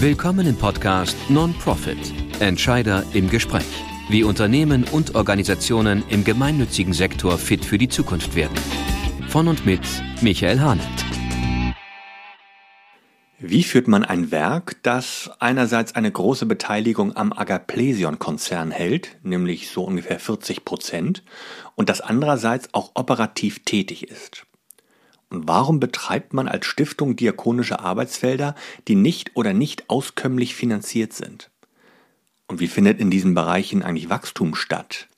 Willkommen im Podcast Non-Profit Entscheider im Gespräch. Wie Unternehmen und Organisationen im gemeinnützigen Sektor fit für die Zukunft werden. Von und mit Michael Hahnert. Wie führt man ein Werk, das einerseits eine große Beteiligung am Agaplesion-Konzern hält, nämlich so ungefähr 40 Prozent, und das andererseits auch operativ tätig ist? Und warum betreibt man als Stiftung diakonische Arbeitsfelder, die nicht oder nicht auskömmlich finanziert sind? Und wie findet in diesen Bereichen eigentlich Wachstum statt?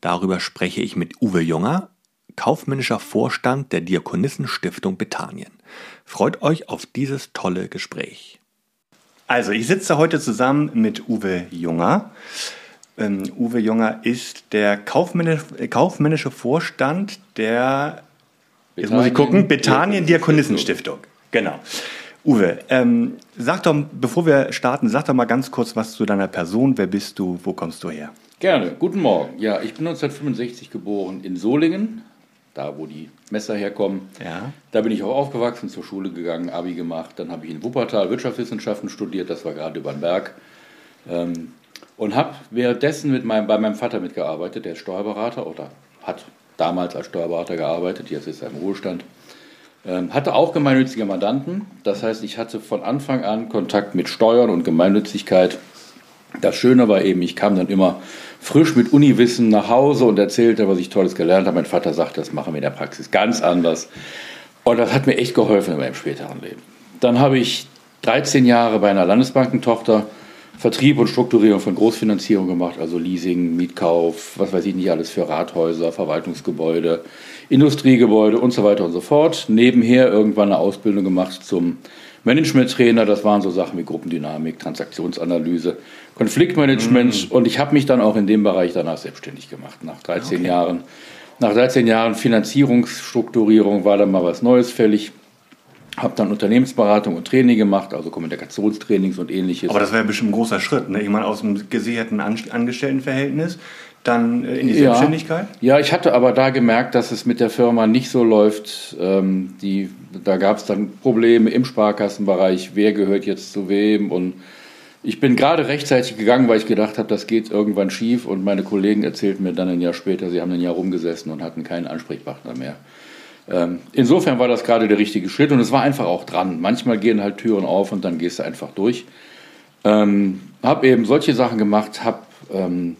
Darüber spreche ich mit Uwe Junger, kaufmännischer Vorstand der Diakonissenstiftung Bethanien. Freut euch auf dieses tolle Gespräch. Also, ich sitze heute zusammen mit Uwe Junger. Ähm, Uwe Junger ist der kaufmännische Vorstand der Jetzt muss ich gucken. Bethanien Diakonissenstiftung. Genau. Uwe, ähm, sag doch, bevor wir starten, sag doch mal ganz kurz was zu deiner Person. Wer bist du? Wo kommst du her? Gerne. Guten Morgen. Ja, ich bin 1965 geboren in Solingen, da wo die Messer herkommen. Ja. Da bin ich auch aufgewachsen, zur Schule gegangen, Abi gemacht. Dann habe ich in Wuppertal Wirtschaftswissenschaften studiert, das war gerade über den Berg. Ähm, und habe währenddessen mit meinem, bei meinem Vater mitgearbeitet, der ist Steuerberater oder hat damals als Steuerberater gearbeitet, jetzt ist er im Ruhestand. Ähm, hatte auch gemeinnützige Mandanten, das heißt, ich hatte von Anfang an Kontakt mit Steuern und Gemeinnützigkeit. Das Schöne war eben, ich kam dann immer frisch mit Uniwissen nach Hause und erzählte, was ich Tolles gelernt habe. Mein Vater sagte, das machen wir in der Praxis ganz anders. Und das hat mir echt geholfen in meinem späteren Leben. Dann habe ich 13 Jahre bei einer Landesbankentochter Vertrieb und Strukturierung von Großfinanzierung gemacht, also Leasing, Mietkauf, was weiß ich nicht alles für Rathäuser, Verwaltungsgebäude, Industriegebäude und so weiter und so fort. Nebenher irgendwann eine Ausbildung gemacht zum Management-Trainer. Das waren so Sachen wie Gruppendynamik, Transaktionsanalyse, Konfliktmanagement. Mm. Und ich habe mich dann auch in dem Bereich danach selbstständig gemacht, nach 13 okay. Jahren. Nach 13 Jahren Finanzierungsstrukturierung war dann mal was Neues fällig habe dann Unternehmensberatung und Training gemacht, also Kommunikationstrainings und ähnliches. Aber das wäre bestimmt ein großer Schritt, ne? Ich meine, aus dem gesicherten Angestelltenverhältnis dann äh, in die ja, Selbstständigkeit? Ja, ich hatte aber da gemerkt, dass es mit der Firma nicht so läuft. Ähm, die, da gab es dann Probleme im Sparkassenbereich, wer gehört jetzt zu wem und ich bin gerade rechtzeitig gegangen, weil ich gedacht habe, das geht irgendwann schief und meine Kollegen erzählten mir dann ein Jahr später, sie haben ein Jahr rumgesessen und hatten keinen Ansprechpartner mehr. Ähm, insofern war das gerade der richtige Schritt und es war einfach auch dran. Manchmal gehen halt Türen auf und dann gehst du einfach durch. Ähm, habe eben solche Sachen gemacht, habe ähm,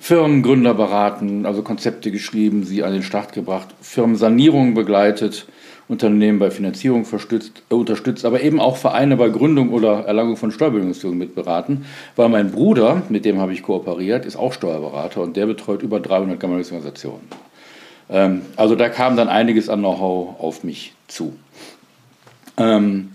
Firmengründer beraten, also Konzepte geschrieben, sie an den Start gebracht, Firmensanierungen begleitet, Unternehmen bei Finanzierung äh, unterstützt, aber eben auch Vereine bei Gründung oder Erlangung von Steuerbildungsführung mitberaten, weil mein Bruder, mit dem habe ich kooperiert, ist auch Steuerberater und der betreut über 300 Gemeinnützige ähm, also da kam dann einiges an Know-how auf mich zu. Ähm,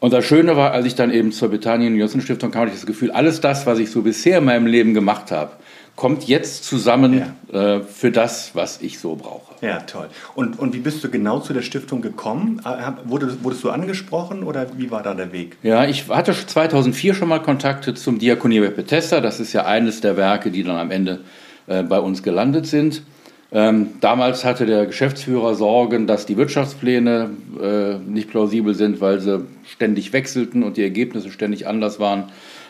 und das Schöne war, als ich dann eben zur Bethanien Johnson Stiftung kam, hatte ich das Gefühl, alles das, was ich so bisher in meinem Leben gemacht habe, kommt jetzt zusammen ja. äh, für das, was ich so brauche. Ja, toll. Und, und wie bist du genau zu der Stiftung gekommen? Äh, wurdest, wurdest du angesprochen oder wie war da der Weg? Ja, ich hatte 2004 schon mal Kontakte zum Diakonie Bethesda. Das ist ja eines der Werke, die dann am Ende äh, bei uns gelandet sind. Ähm, damals hatte der Geschäftsführer Sorgen, dass die Wirtschaftspläne äh, nicht plausibel sind, weil sie ständig wechselten und die Ergebnisse ständig anders waren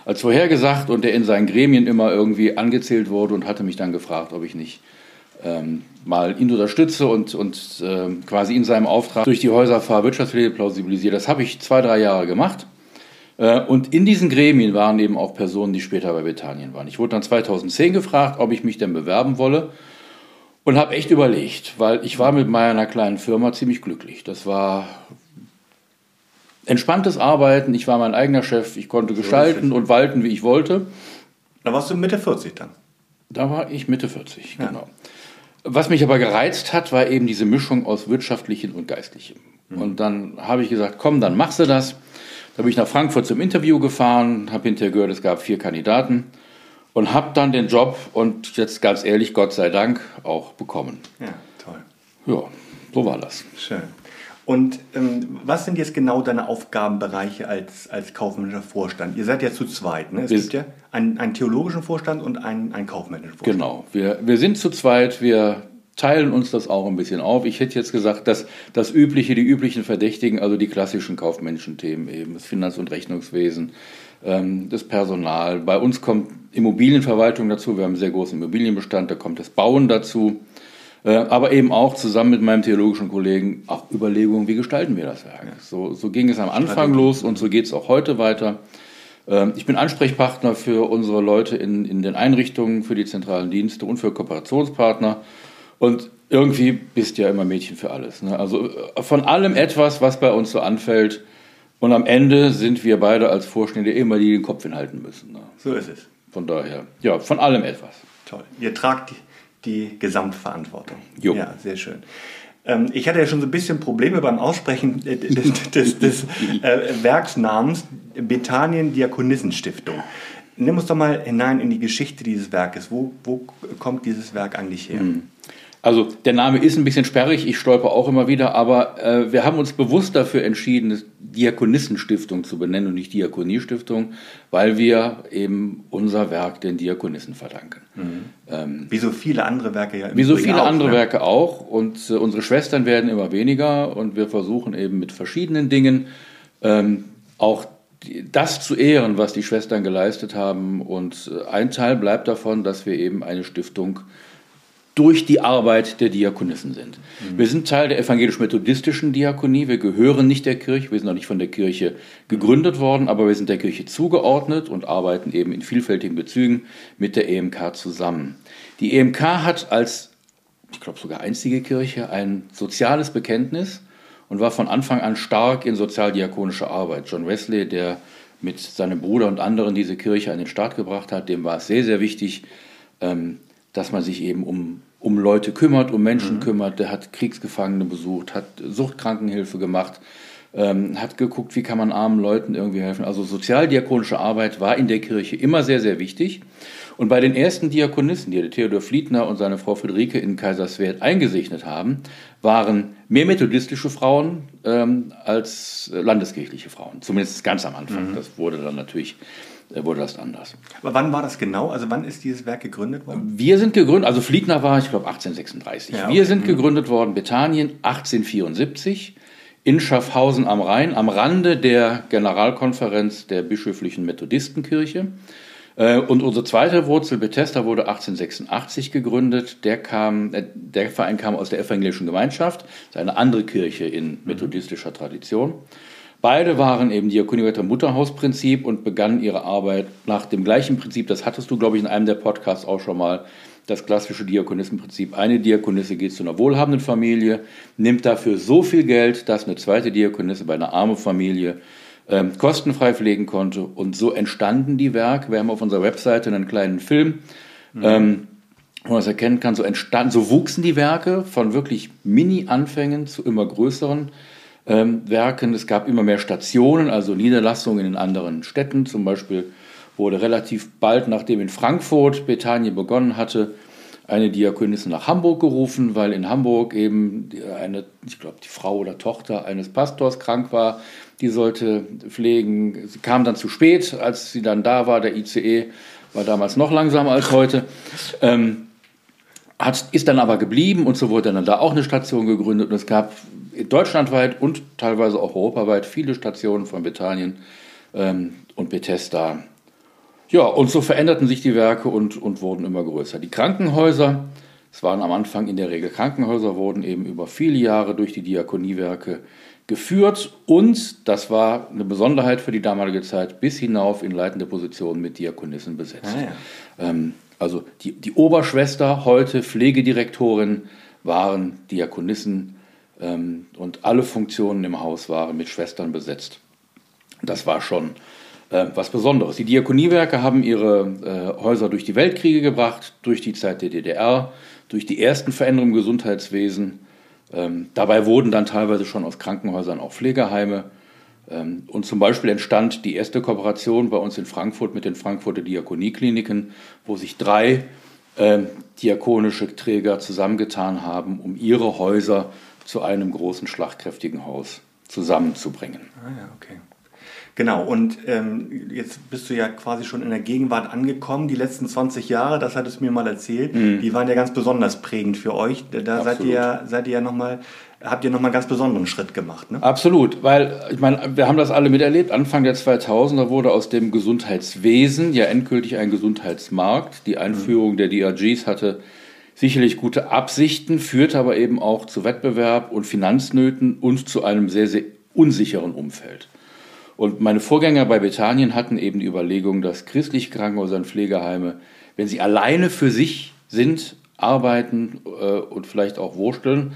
als vorhergesagt und der in seinen Gremien immer irgendwie angezählt wurde und hatte mich dann gefragt, ob ich nicht ähm, mal ihn unterstütze und, und äh, quasi in seinem Auftrag durch die Häuser fahre, Wirtschaftspläne plausibilisiere. Das habe ich zwei, drei Jahre gemacht. Äh, und in diesen Gremien waren eben auch Personen, die später bei Bethanien waren. Ich wurde dann 2010 gefragt, ob ich mich denn bewerben wolle. Und habe echt überlegt, weil ich war mit meiner kleinen Firma ziemlich glücklich. Das war entspanntes Arbeiten, ich war mein eigener Chef, ich konnte gestalten und walten, wie ich wollte. Da warst du Mitte 40 dann? Da war ich Mitte 40, ja. genau. Was mich aber gereizt hat, war eben diese Mischung aus wirtschaftlichem und geistlichem. Mhm. Und dann habe ich gesagt, komm, dann machst du das. Da bin ich nach Frankfurt zum Interview gefahren, habe hinterher gehört, es gab vier Kandidaten und habe dann den Job und jetzt ganz ehrlich, Gott sei Dank, auch bekommen. Ja, toll. Ja, so war das. Schön. Und ähm, was sind jetzt genau deine Aufgabenbereiche als, als kaufmännischer Vorstand? Ihr seid ja zu zweit, ne? Es wir gibt ja einen, einen theologischen Vorstand und einen, einen kaufmännischen Vorstand. Genau, wir, wir sind zu zweit, wir teilen uns das auch ein bisschen auf. Ich hätte jetzt gesagt, dass das Übliche, die üblichen Verdächtigen, also die klassischen kaufmännischen Themen eben, das Finanz- und Rechnungswesen, das Personal. Bei uns kommt Immobilienverwaltung dazu, wir haben einen sehr großen Immobilienbestand, da kommt das Bauen dazu. Äh, aber eben auch zusammen mit meinem theologischen Kollegen auch Überlegungen, wie gestalten wir das Werk. So, so ging es am Anfang los und so geht es auch heute weiter. Ähm, ich bin Ansprechpartner für unsere Leute in, in den Einrichtungen, für die zentralen Dienste und für Kooperationspartner. Und irgendwie bist du ja immer Mädchen für alles. Ne? Also äh, von allem etwas, was bei uns so anfällt. Und am Ende sind wir beide als Vorstände immer die, die den Kopf hinhalten müssen. Ne? So ist es. Von daher, ja, von allem etwas. Toll. Ihr tragt die, die Gesamtverantwortung. Jo. Ja, sehr schön. Ähm, ich hatte ja schon so ein bisschen Probleme beim Aussprechen des, des, des äh, Werksnamens Bethanien Diakonissenstiftung. Nimm uns doch mal hinein in die Geschichte dieses Werkes. Wo, wo kommt dieses Werk eigentlich her? Mhm. Also der Name ist ein bisschen sperrig, ich stolper auch immer wieder, aber äh, wir haben uns bewusst dafür entschieden, Diakonissenstiftung zu benennen und nicht Diakoniestiftung, weil wir eben unser Werk den Diakonissen verdanken. Mhm. Ähm, wie so viele andere Werke ja. Wie so viele auch, andere ne? Werke auch und äh, unsere Schwestern werden immer weniger und wir versuchen eben mit verschiedenen Dingen ähm, auch das zu ehren, was die Schwestern geleistet haben und äh, ein Teil bleibt davon, dass wir eben eine Stiftung äh, durch die Arbeit der Diakonissen sind. Mhm. Wir sind Teil der evangelisch-methodistischen Diakonie, wir gehören nicht der Kirche, wir sind auch nicht von der Kirche gegründet worden, aber wir sind der Kirche zugeordnet und arbeiten eben in vielfältigen Bezügen mit der EMK zusammen. Die EMK hat als, ich glaube sogar einzige Kirche, ein soziales Bekenntnis und war von Anfang an stark in sozialdiakonische Arbeit. John Wesley, der mit seinem Bruder und anderen diese Kirche an den Start gebracht hat, dem war es sehr, sehr wichtig, ähm, dass man sich eben um um Leute kümmert, um Menschen mhm. kümmert. Der hat Kriegsgefangene besucht, hat Suchtkrankenhilfe gemacht, ähm, hat geguckt, wie kann man armen Leuten irgendwie helfen. Also sozialdiakonische Arbeit war in der Kirche immer sehr, sehr wichtig. Und bei den ersten Diakonissen, die der Theodor Fliedner und seine Frau Friederike in Kaiserswerth eingesegnet haben, waren mehr methodistische Frauen ähm, als landeskirchliche Frauen. Zumindest ganz am Anfang. Mhm. Das wurde dann natürlich wurde das anders. Aber wann war das genau? Also wann ist dieses Werk gegründet worden? Wir sind gegründet, also Fliegner war, ich glaube, 1836. Ja, okay. Wir sind mhm. gegründet worden, Bethanien 1874 in Schaffhausen am Rhein, am Rande der Generalkonferenz der bischöflichen Methodistenkirche. Äh, und unsere zweite Wurzel, Bethesda, wurde 1886 gegründet. Der, kam, äh, der Verein kam aus der evangelischen Gemeinschaft, das ist eine andere Kirche in methodistischer Tradition. Beide waren eben Diakoniwetter Mutterhausprinzip und begannen ihre Arbeit nach dem gleichen Prinzip. Das hattest du, glaube ich, in einem der Podcasts auch schon mal. Das klassische Diakonissenprinzip. Eine Diakonisse geht zu einer wohlhabenden Familie, nimmt dafür so viel Geld, dass eine zweite Diakonisse bei einer armen Familie ähm, kostenfrei pflegen konnte. Und so entstanden die Werke. Wir haben auf unserer Webseite einen kleinen Film. Mhm. Ähm, wo man das erkennen kann, so entstanden, so wuchsen die Werke von wirklich Mini-Anfängen zu immer größeren ähm, Werken. Es gab immer mehr Stationen, also Niederlassungen in anderen Städten. Zum Beispiel wurde relativ bald, nachdem in Frankfurt Bethanien begonnen hatte, eine Diakonisse nach Hamburg gerufen, weil in Hamburg eben eine, ich glaube, die Frau oder Tochter eines Pastors krank war. Die sollte pflegen. Sie kam dann zu spät, als sie dann da war. Der ICE war damals noch langsamer als heute. Ähm, hat, ist dann aber geblieben und so wurde dann da auch eine Station gegründet und es gab deutschlandweit und teilweise auch europaweit viele Stationen von Bethanien ähm, und Bethesda. Ja, und so veränderten sich die Werke und, und wurden immer größer. Die Krankenhäuser, es waren am Anfang in der Regel Krankenhäuser, wurden eben über viele Jahre durch die Diakoniewerke geführt und, das war eine Besonderheit für die damalige Zeit, bis hinauf in leitende Positionen mit Diakonissen besetzt. Ah, ja. ähm, also die, die Oberschwester, heute Pflegedirektorin, waren Diakonissen ähm, und alle Funktionen im Haus waren mit Schwestern besetzt. Das war schon äh, was Besonderes. Die Diakoniewerke haben ihre äh, Häuser durch die Weltkriege gebracht, durch die Zeit der DDR, durch die ersten Veränderungen im Gesundheitswesen. Ähm, dabei wurden dann teilweise schon aus Krankenhäusern auch Pflegeheime. Ähm, und zum Beispiel entstand die erste Kooperation bei uns in Frankfurt mit den Frankfurter Diakoniekliniken, wo sich drei äh, diakonische Träger zusammengetan haben, um ihre Häuser zu einem großen, schlagkräftigen Haus zusammenzubringen. Ah ja, okay. Genau, und ähm, jetzt bist du ja quasi schon in der Gegenwart angekommen. Die letzten 20 Jahre, das hattest du mir mal erzählt, mhm. die waren ja ganz besonders prägend für euch. Da seid ihr, seid ihr ja nochmal, habt ihr nochmal einen ganz besonderen Schritt gemacht. Ne? Absolut, weil ich meine, wir haben das alle miterlebt. Anfang der 2000er wurde aus dem Gesundheitswesen ja endgültig ein Gesundheitsmarkt. Die Einführung mhm. der DRGs hatte sicherlich gute Absichten, führte aber eben auch zu Wettbewerb und Finanznöten und zu einem sehr, sehr unsicheren Umfeld. Und meine Vorgänger bei Bethanien hatten eben die Überlegung, dass christliche Krankenhäuser und Pflegeheime, wenn sie alleine für sich sind, arbeiten äh, und vielleicht auch wursteln,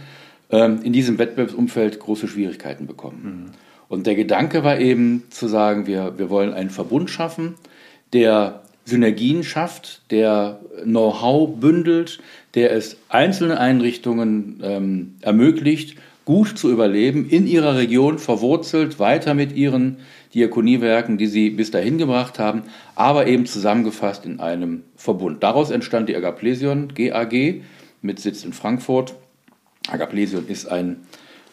äh, in diesem Wettbewerbsumfeld große Schwierigkeiten bekommen. Mhm. Und der Gedanke war eben zu sagen, wir, wir wollen einen Verbund schaffen, der Synergien schafft, der Know-how bündelt, der es einzelne Einrichtungen ähm, ermöglicht, gut zu überleben, in ihrer Region verwurzelt, weiter mit ihren Diakoniewerken, die sie bis dahin gebracht haben, aber eben zusammengefasst in einem Verbund. Daraus entstand die Agaplesion GAG mit Sitz in Frankfurt. Agaplesion ist ein,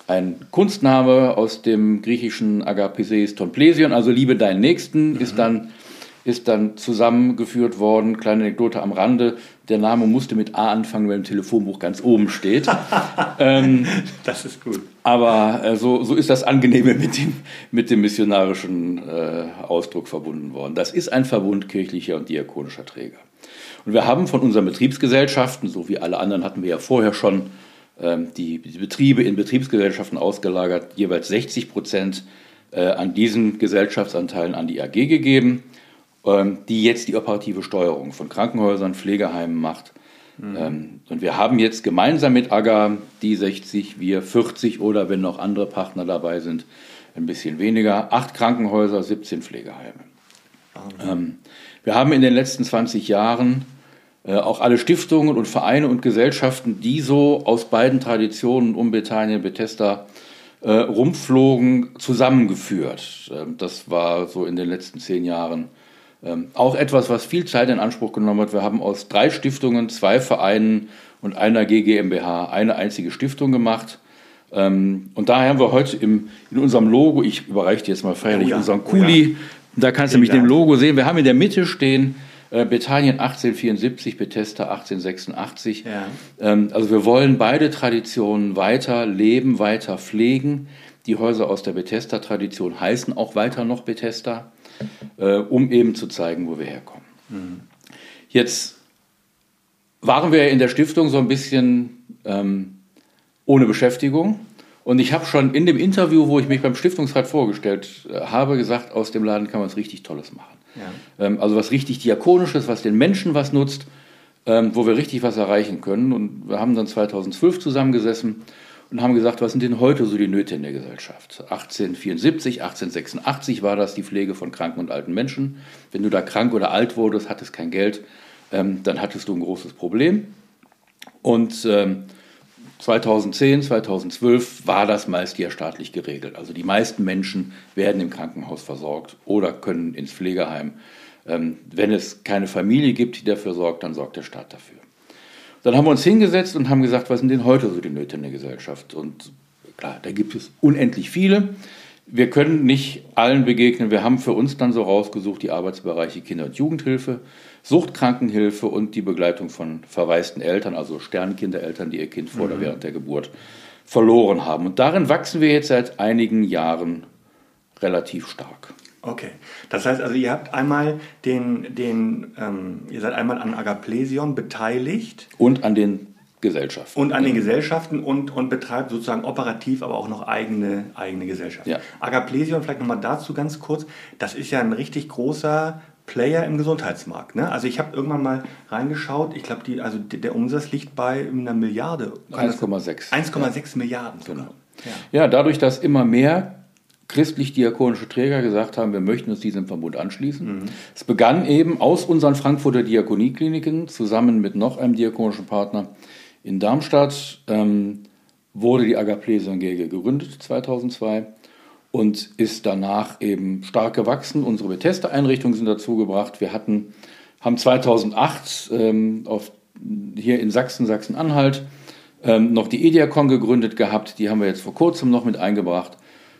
ein Kunstname aus dem griechischen Agapeseis ton Plesion, also liebe deinen Nächsten, mhm. ist dann ist dann zusammengeführt worden. Kleine Anekdote am Rande. Der Name musste mit A anfangen, weil im Telefonbuch ganz oben steht. ähm, das ist gut. Aber äh, so, so ist das Angenehme mit dem, mit dem missionarischen äh, Ausdruck verbunden worden. Das ist ein Verbund kirchlicher und diakonischer Träger. Und wir haben von unseren Betriebsgesellschaften, so wie alle anderen hatten wir ja vorher schon, ähm, die, die Betriebe in Betriebsgesellschaften ausgelagert, jeweils 60 Prozent äh, an diesen Gesellschaftsanteilen an die AG gegeben. Ähm, die jetzt die operative Steuerung von Krankenhäusern, Pflegeheimen macht. Mhm. und wir haben jetzt gemeinsam mit AGA die 60, wir 40 oder wenn noch andere Partner dabei sind, ein bisschen weniger, acht Krankenhäuser, 17 Pflegeheime. Mhm. wir haben in den letzten 20 Jahren äh, auch alle Stiftungen und Vereine und Gesellschaften, die so aus beiden Traditionen um Bethanien, Bethesda äh, rumflogen, zusammengeführt. Ähm, das war so in den letzten zehn Jahren ähm, auch etwas, was viel Zeit in Anspruch genommen hat. Wir haben aus drei Stiftungen, zwei Vereinen und einer GGMBH eine einzige Stiftung gemacht. Ähm, und daher haben wir heute im, in unserem Logo, ich überreiche dir jetzt mal feierlich oh ja, unseren Kuli, oh ja. da kannst du nämlich dem Logo sehen, wir haben in der Mitte stehen äh, Bethanien 1874, Bethesda 1886. Ja. Ähm, also wir wollen beide Traditionen weiter leben, weiter pflegen. Die Häuser aus der Bethesda-Tradition heißen auch weiter noch Bethesda äh, um eben zu zeigen, wo wir herkommen. Mhm. Jetzt waren wir in der Stiftung so ein bisschen ähm, ohne Beschäftigung. Und ich habe schon in dem Interview, wo ich mich beim Stiftungsrat vorgestellt äh, habe, gesagt, aus dem Laden kann man was richtig Tolles machen. Ja. Ähm, also was richtig Diakonisches, was den Menschen was nutzt, ähm, wo wir richtig was erreichen können. Und wir haben dann 2012 zusammengesessen und haben gesagt, was sind denn heute so die Nöte in der Gesellschaft? 1874, 1886 war das die Pflege von kranken und alten Menschen. Wenn du da krank oder alt wurdest, hattest kein Geld, ähm, dann hattest du ein großes Problem. Und ähm, 2010, 2012 war das meist ja staatlich geregelt. Also die meisten Menschen werden im Krankenhaus versorgt oder können ins Pflegeheim. Ähm, wenn es keine Familie gibt, die dafür sorgt, dann sorgt der Staat dafür. Dann haben wir uns hingesetzt und haben gesagt, was sind denn heute so die Nöte in der Gesellschaft? Und klar, da gibt es unendlich viele. Wir können nicht allen begegnen. Wir haben für uns dann so rausgesucht die Arbeitsbereiche Kinder- und Jugendhilfe, Suchtkrankenhilfe und die Begleitung von verwaisten Eltern, also Sternkindereltern, die ihr Kind vor mhm. oder während der Geburt verloren haben. Und darin wachsen wir jetzt seit einigen Jahren relativ stark. Okay, das heißt also, ihr habt einmal den, den ähm, ihr seid einmal an Agaplesion beteiligt. Und an den Gesellschaften. Und an den Gesellschaften und, und betreibt sozusagen operativ aber auch noch eigene, eigene Gesellschaften. Ja. Agaplesion, vielleicht nochmal dazu ganz kurz, das ist ja ein richtig großer Player im Gesundheitsmarkt. Ne? Also ich habe irgendwann mal reingeschaut, ich glaube, also der Umsatz liegt bei einer Milliarde. 1,6. 1,6 ja. Milliarden. Genau. Ja. ja, dadurch, dass immer mehr christlich-diakonische Träger gesagt haben, wir möchten uns diesem Verbund anschließen. Mhm. Es begann eben aus unseren Frankfurter Diakoniekliniken zusammen mit noch einem diakonischen Partner in Darmstadt ähm, wurde die Agaplesion GG gegründet 2002 und ist danach eben stark gewachsen. Unsere Bethesda-Einrichtungen sind dazugebracht. Wir hatten, haben 2008 ähm, auf, hier in Sachsen, Sachsen-Anhalt, ähm, noch die Ediacon gegründet gehabt. Die haben wir jetzt vor kurzem noch mit eingebracht.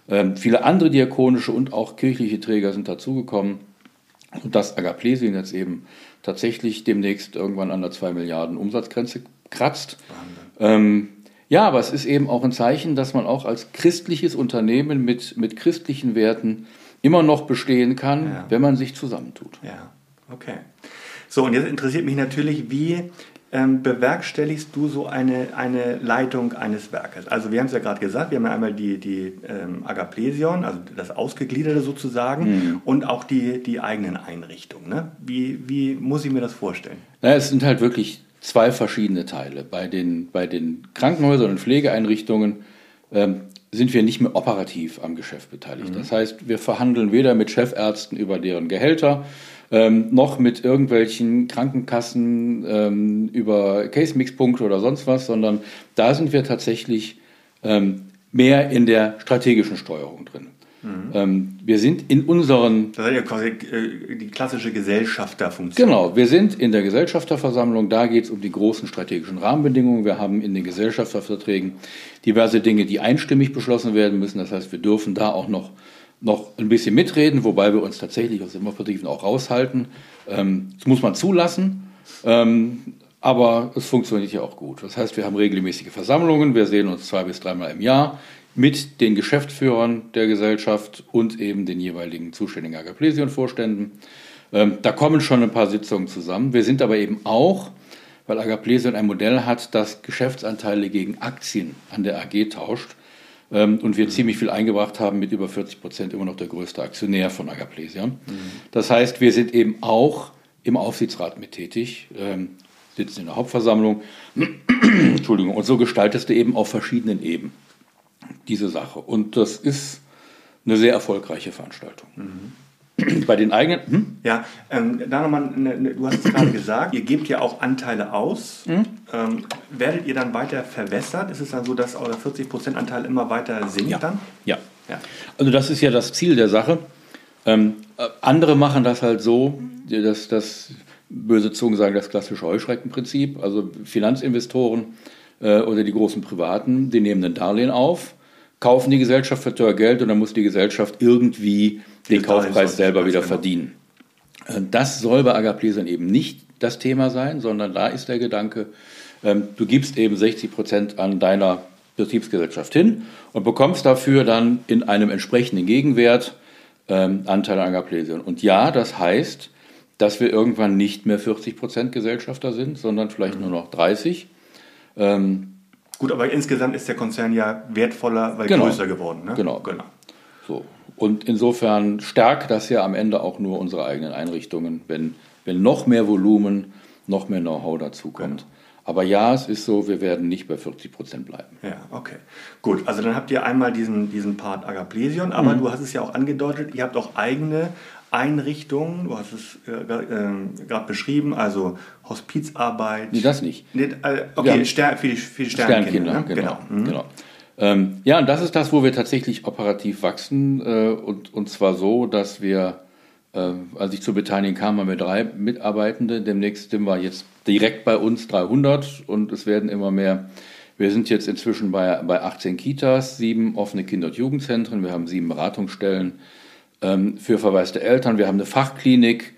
Ähm, viele andere diakonische und auch kirchliche Träger sind dazugekommen. Und dass Agaplesien jetzt eben tatsächlich demnächst irgendwann an der 2 Milliarden Umsatzgrenze kratzt. Ähm, ja, aber es ist eben auch ein Zeichen, dass man auch als christliches Unternehmen mit, mit christlichen Werten immer noch bestehen kann, ja. wenn man sich zusammentut. Ja, okay. So, und jetzt interessiert mich natürlich, wie ähm, bewerkstelligst du so eine, eine Leitung eines Werkes? Also wir haben es ja gerade gesagt, wir haben ja einmal die, die ähm, Agaplesion, also das Ausgegliederte sozusagen, mhm. und auch die, die eigenen Einrichtungen. Ne? Wie, wie muss ich mir das vorstellen? Naja, es sind halt wirklich zwei verschiedene Teile. Bei den, bei den Krankenhäusern und Pflegeeinrichtungen ähm, sind wir nicht mehr operativ am Geschäft beteiligt. Mhm. Das heißt, wir verhandeln weder mit Chefärzten über deren Gehälter, ähm, noch mit irgendwelchen Krankenkassen ähm, über Case-Mix-Punkte oder sonst was, sondern da sind wir tatsächlich ähm, mehr in der strategischen Steuerung drin. Mhm. Ähm, wir sind in unseren. Das ist ja quasi äh, die klassische Gesellschafterfunktion. Genau, wir sind in der Gesellschafterversammlung. Da geht es um die großen strategischen Rahmenbedingungen. Wir haben in den Gesellschafterverträgen diverse Dinge, die einstimmig beschlossen werden müssen. Das heißt, wir dürfen da auch noch noch ein bisschen mitreden, wobei wir uns tatsächlich aus dem auch raushalten. Ähm, das muss man zulassen, ähm, aber es funktioniert ja auch gut. Das heißt, wir haben regelmäßige Versammlungen, wir sehen uns zwei bis dreimal im Jahr mit den Geschäftsführern der Gesellschaft und eben den jeweiligen zuständigen Agaplesion-Vorständen. Ähm, da kommen schon ein paar Sitzungen zusammen. Wir sind aber eben auch, weil Agaplesion ein Modell hat, das Geschäftsanteile gegen Aktien an der AG tauscht, und wir ziemlich viel eingebracht haben, mit über 40 Prozent immer noch der größte Aktionär von Agaplesia. Mhm. Das heißt, wir sind eben auch im Aufsichtsrat mit tätig, ähm, sitzen in der Hauptversammlung. Entschuldigung, und so gestaltest du eben auf verschiedenen Ebenen diese Sache. Und das ist eine sehr erfolgreiche Veranstaltung. Mhm. Bei den eigenen. Hm? Ja, ähm, da nochmal, ne, ne, du hast es gerade gesagt, ihr gebt ja auch Anteile aus. Hm? Ähm, werdet ihr dann weiter verwässert? Ist es dann so, dass euer 40% Anteil immer weiter sinkt ja. dann? Ja. ja. Also das ist ja das Ziel der Sache. Ähm, äh, andere machen das halt so, dass das böse Zungen sagen, das klassische Heuschreckenprinzip. Also Finanzinvestoren äh, oder die großen Privaten, die nehmen ein Darlehen auf, kaufen die Gesellschaft für teuer Geld und dann muss die Gesellschaft irgendwie den Kaufpreis selber wieder verdienen. Äh, das soll bei Agaplesern eben nicht das Thema sein, sondern da ist der Gedanke, ähm, du gibst eben 60 Prozent an deiner Betriebsgesellschaft hin und bekommst dafür dann in einem entsprechenden Gegenwert ähm, Anteil an Agaplesern. Und ja, das heißt, dass wir irgendwann nicht mehr 40 Prozent Gesellschafter sind, sondern vielleicht mhm. nur noch 30. Ähm, Gut, aber insgesamt ist der Konzern ja wertvoller, weil genau, größer geworden. Ne? Genau. genau. So. Und insofern stärkt das ja am Ende auch nur unsere eigenen Einrichtungen, wenn, wenn noch mehr Volumen, noch mehr Know-how dazukommt. Genau. Aber ja, es ist so, wir werden nicht bei 40 Prozent bleiben. Ja, okay. Gut, also dann habt ihr einmal diesen, diesen Part Agaplesion, aber mhm. du hast es ja auch angedeutet, ihr habt auch eigene Einrichtungen, du hast es äh, äh, gerade beschrieben, also Hospizarbeit. Nee, das nicht. Nee, äh, okay, Stern, für, die, für die Sternkinder. Sternkinder ne? genau. genau. Mhm. genau. Ähm, ja, und das ist das, wo wir tatsächlich operativ wachsen. Äh, und, und zwar so, dass wir, äh, als ich zur Beteiligung kam, haben wir drei Mitarbeitende. Demnächst sind wir jetzt direkt bei uns 300 und es werden immer mehr. Wir sind jetzt inzwischen bei, bei 18 Kitas, sieben offene Kinder- und Jugendzentren, wir haben sieben Beratungsstellen ähm, für verwaiste Eltern, wir haben eine Fachklinik,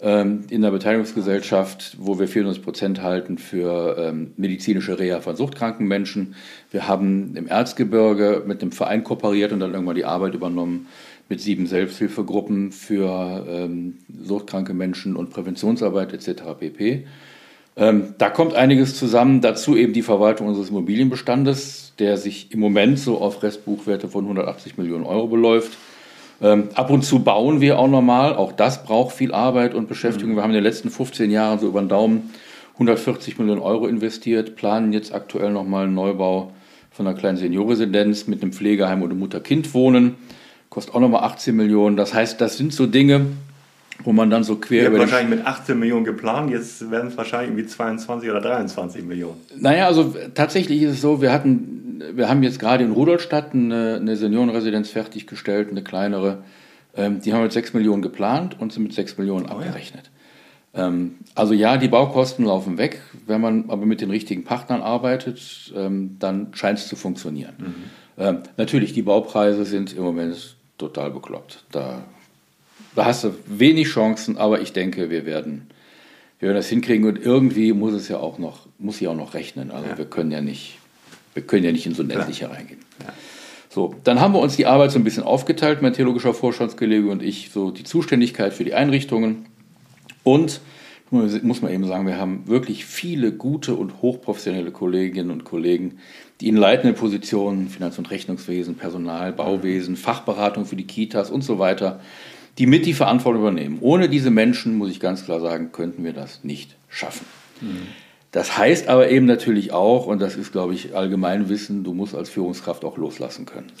ähm, in der Beteiligungsgesellschaft, wo wir 94 Prozent halten für ähm, medizinische Reha von suchtkranken Menschen. Wir haben im Erzgebirge mit einem Verein kooperiert und dann irgendwann die Arbeit übernommen mit sieben Selbsthilfegruppen für ähm, suchtkranke Menschen und Präventionsarbeit etc. pp. Ähm, da kommt einiges zusammen. Dazu eben die Verwaltung unseres Immobilienbestandes, der sich im Moment so auf Restbuchwerte von 180 Millionen Euro beläuft. Ähm, ab und zu bauen wir auch normal. Auch das braucht viel Arbeit und Beschäftigung. Mhm. Wir haben in den letzten 15 Jahren so über den Daumen 140 Millionen Euro investiert, planen jetzt aktuell nochmal einen Neubau von einer kleinen Seniorresidenz mit einem Pflegeheim oder Mutter-Kind-Wohnen. Kostet auch nochmal 18 Millionen. Das heißt, das sind so Dinge, wo man dann so quer Ihr habt wahrscheinlich mit 18 Millionen geplant, jetzt werden es wahrscheinlich irgendwie 22 oder 23 Millionen. Naja, also tatsächlich ist es so, wir hatten wir haben jetzt gerade in Rudolstadt eine, eine Seniorenresidenz fertiggestellt, eine kleinere. Ähm, die haben mit 6 Millionen geplant und sind mit 6 Millionen oh, abgerechnet. Ja. Ähm, also ja, die Baukosten laufen weg. Wenn man aber mit den richtigen Partnern arbeitet, ähm, dann scheint es zu funktionieren. Mhm. Ähm, natürlich, die Baupreise sind im Moment total bekloppt. Da, da hast du wenig Chancen, aber ich denke, wir werden, wir werden das hinkriegen und irgendwie muss es ja auch noch, muss ja auch noch rechnen. Also ja. wir können ja nicht, wir können ja nicht in so ein Endliche reingehen. Ja. So, dann haben wir uns die Arbeit so ein bisschen aufgeteilt, mein theologischer Vorstandskollege und ich, so die Zuständigkeit für die Einrichtungen. Und muss man eben sagen, wir haben wirklich viele gute und hochprofessionelle Kolleginnen und Kollegen, die in leitenden Positionen, Finanz- und Rechnungswesen, Personal, Bauwesen, Fachberatung für die Kitas und so weiter, die mit die Verantwortung übernehmen. Ohne diese Menschen, muss ich ganz klar sagen, könnten wir das nicht schaffen. Mhm. Das heißt aber eben natürlich auch, und das ist, glaube ich, allgemein Wissen, du musst als Führungskraft auch loslassen können.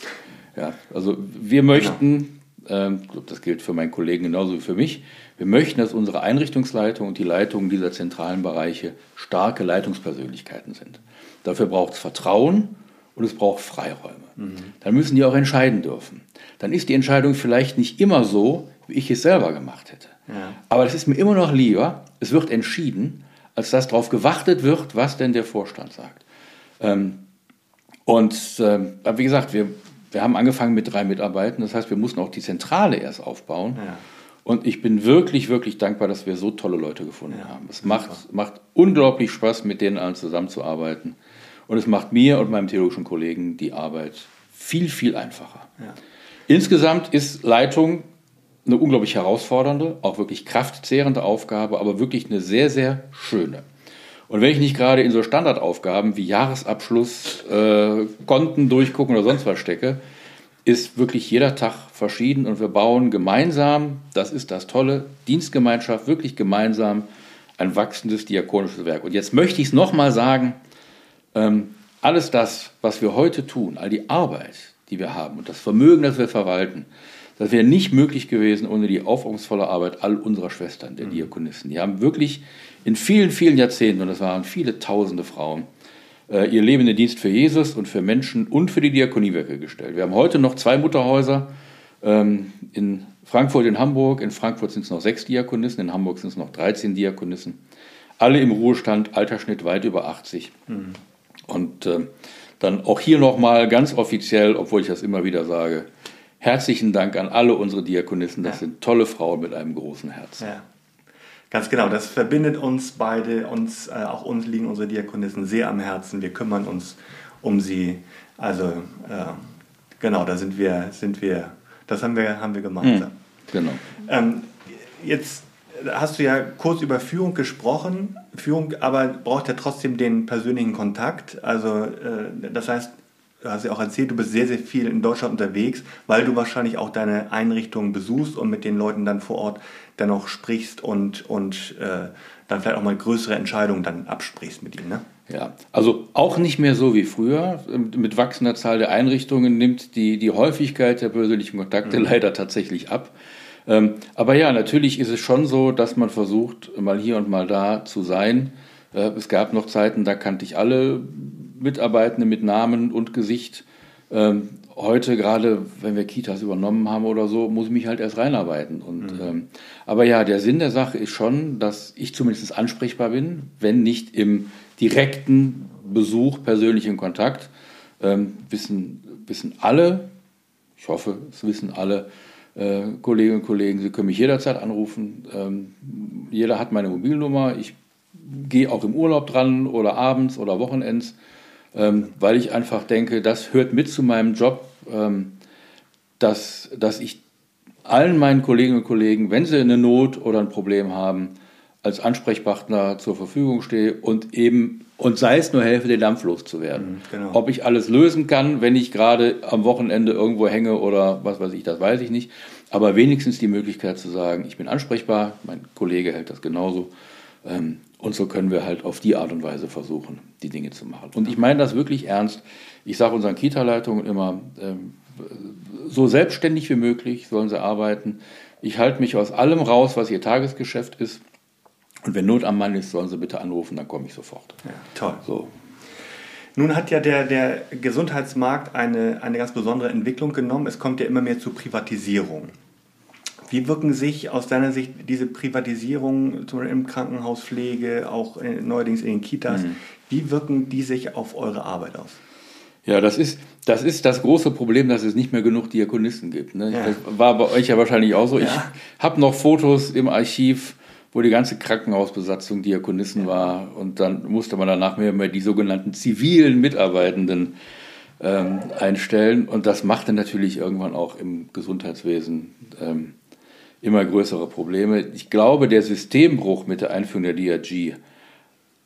Ja, also wir möchten, ja. ähm, das gilt für meinen Kollegen genauso wie für mich, wir möchten, dass unsere Einrichtungsleitung und die Leitungen dieser zentralen Bereiche starke Leitungspersönlichkeiten sind. Dafür braucht es Vertrauen und es braucht Freiräume. Mhm. Dann müssen die auch entscheiden dürfen. Dann ist die Entscheidung vielleicht nicht immer so, wie ich es selber gemacht hätte. Ja. Aber das ist mir immer noch lieber, es wird entschieden, als dass darauf gewartet wird, was denn der Vorstand sagt. Ähm, und ähm, wie gesagt, wir, wir haben angefangen mit drei Mitarbeitern, das heißt, wir mussten auch die Zentrale erst aufbauen. Ja. Und ich bin wirklich, wirklich dankbar, dass wir so tolle Leute gefunden ja, haben. Es macht, macht unglaublich Spaß, mit denen allen zusammenzuarbeiten. Und es macht mir und meinem theologischen Kollegen die Arbeit viel, viel einfacher. Ja. Insgesamt ist Leitung eine unglaublich herausfordernde, auch wirklich kraftzehrende Aufgabe, aber wirklich eine sehr, sehr schöne. Und wenn ich nicht gerade in so Standardaufgaben wie Jahresabschluss, äh, Konten durchgucken oder sonst was stecke, ist wirklich jeder Tag verschieden und wir bauen gemeinsam, das ist das Tolle, Dienstgemeinschaft, wirklich gemeinsam ein wachsendes diakonisches Werk. Und jetzt möchte ich es nochmal sagen, ähm, alles das, was wir heute tun, all die Arbeit, die wir haben und das Vermögen, das wir verwalten, das wäre nicht möglich gewesen ohne die aufopferungsvolle Arbeit all unserer Schwestern, der mhm. Diakonissen. Die haben wirklich in vielen, vielen Jahrzehnten, und das waren viele tausende Frauen, äh, ihr Leben in den Dienst für Jesus und für Menschen und für die Diakoniewerke gestellt. Wir haben heute noch zwei Mutterhäuser ähm, in Frankfurt, in Hamburg. In Frankfurt sind es noch sechs Diakonissen, in Hamburg sind es noch 13 Diakonissen. Alle im Ruhestand, Altersschnitt weit über 80. Mhm. Und äh, dann auch hier nochmal ganz offiziell, obwohl ich das immer wieder sage, Herzlichen Dank an alle unsere Diakonissen. Das ja. sind tolle Frauen mit einem großen Herz. Ja. Ganz genau, das verbindet uns beide, uns, äh, auch uns liegen unsere Diakonissen sehr am Herzen. Wir kümmern uns um sie. Also äh, genau, da sind wir, sind wir, das haben wir, haben wir gemeinsam. Mhm, genau. Ähm, jetzt hast du ja kurz über Führung gesprochen. Führung aber braucht ja trotzdem den persönlichen Kontakt. Also äh, das heißt, du hast ja auch erzählt, du bist sehr, sehr viel in Deutschland unterwegs, weil du wahrscheinlich auch deine Einrichtungen besuchst und mit den Leuten dann vor Ort dann auch sprichst und, und äh, dann vielleicht auch mal größere Entscheidungen dann absprichst mit ihnen. Ne? Ja, also auch nicht mehr so wie früher. Mit wachsender Zahl der Einrichtungen nimmt die, die Häufigkeit der persönlichen Kontakte mhm. leider tatsächlich ab. Ähm, aber ja, natürlich ist es schon so, dass man versucht, mal hier und mal da zu sein. Äh, es gab noch Zeiten, da kannte ich alle Mitarbeitende mit Namen und Gesicht. Ähm, heute, gerade wenn wir Kitas übernommen haben oder so, muss ich mich halt erst reinarbeiten. Und, mhm. ähm, aber ja, der Sinn der Sache ist schon, dass ich zumindest ansprechbar bin, wenn nicht im direkten Besuch, persönlichen Kontakt. Ähm, wissen, wissen alle, ich hoffe, es wissen alle Kolleginnen und Kollegen, sie können mich jederzeit anrufen. Ähm, jeder hat meine Mobilnummer. Ich gehe auch im Urlaub dran oder abends oder Wochenends ähm, weil ich einfach denke, das hört mit zu meinem Job, ähm, dass, dass ich allen meinen Kolleginnen und Kollegen, wenn sie eine Not oder ein Problem haben, als Ansprechpartner zur Verfügung stehe und eben und sei es nur helfe, den Dampf loszuwerden. Mhm, genau. Ob ich alles lösen kann, wenn ich gerade am Wochenende irgendwo hänge oder was weiß ich, das weiß ich nicht. Aber wenigstens die Möglichkeit zu sagen, ich bin ansprechbar, mein Kollege hält das genauso. Ähm, und so können wir halt auf die Art und Weise versuchen, die Dinge zu machen. Und ich meine das wirklich ernst. Ich sage unseren Kita-Leitungen immer, ähm, so selbstständig wie möglich sollen sie arbeiten. Ich halte mich aus allem raus, was ihr Tagesgeschäft ist. Und wenn Not am Mann ist, sollen sie bitte anrufen, dann komme ich sofort. Ja, toll. So. Nun hat ja der, der Gesundheitsmarkt eine, eine ganz besondere Entwicklung genommen. Es kommt ja immer mehr zu Privatisierung. Wie wirken sich aus deiner Sicht diese Privatisierung zum Beispiel im Krankenhauspflege, auch neuerdings in den Kitas, mhm. wie wirken die sich auf eure Arbeit aus? Ja, das ist, das ist das große Problem, dass es nicht mehr genug Diakonisten gibt. Ne? Ja. Das war bei euch ja wahrscheinlich auch so. Ja. Ich habe noch Fotos im Archiv, wo die ganze Krankenhausbesatzung Diakonissen war. Und dann musste man danach mehr, mehr die sogenannten zivilen Mitarbeitenden ähm, einstellen. Und das machte natürlich irgendwann auch im Gesundheitswesen ähm, immer größere Probleme. Ich glaube, der Systembruch mit der Einführung der DRG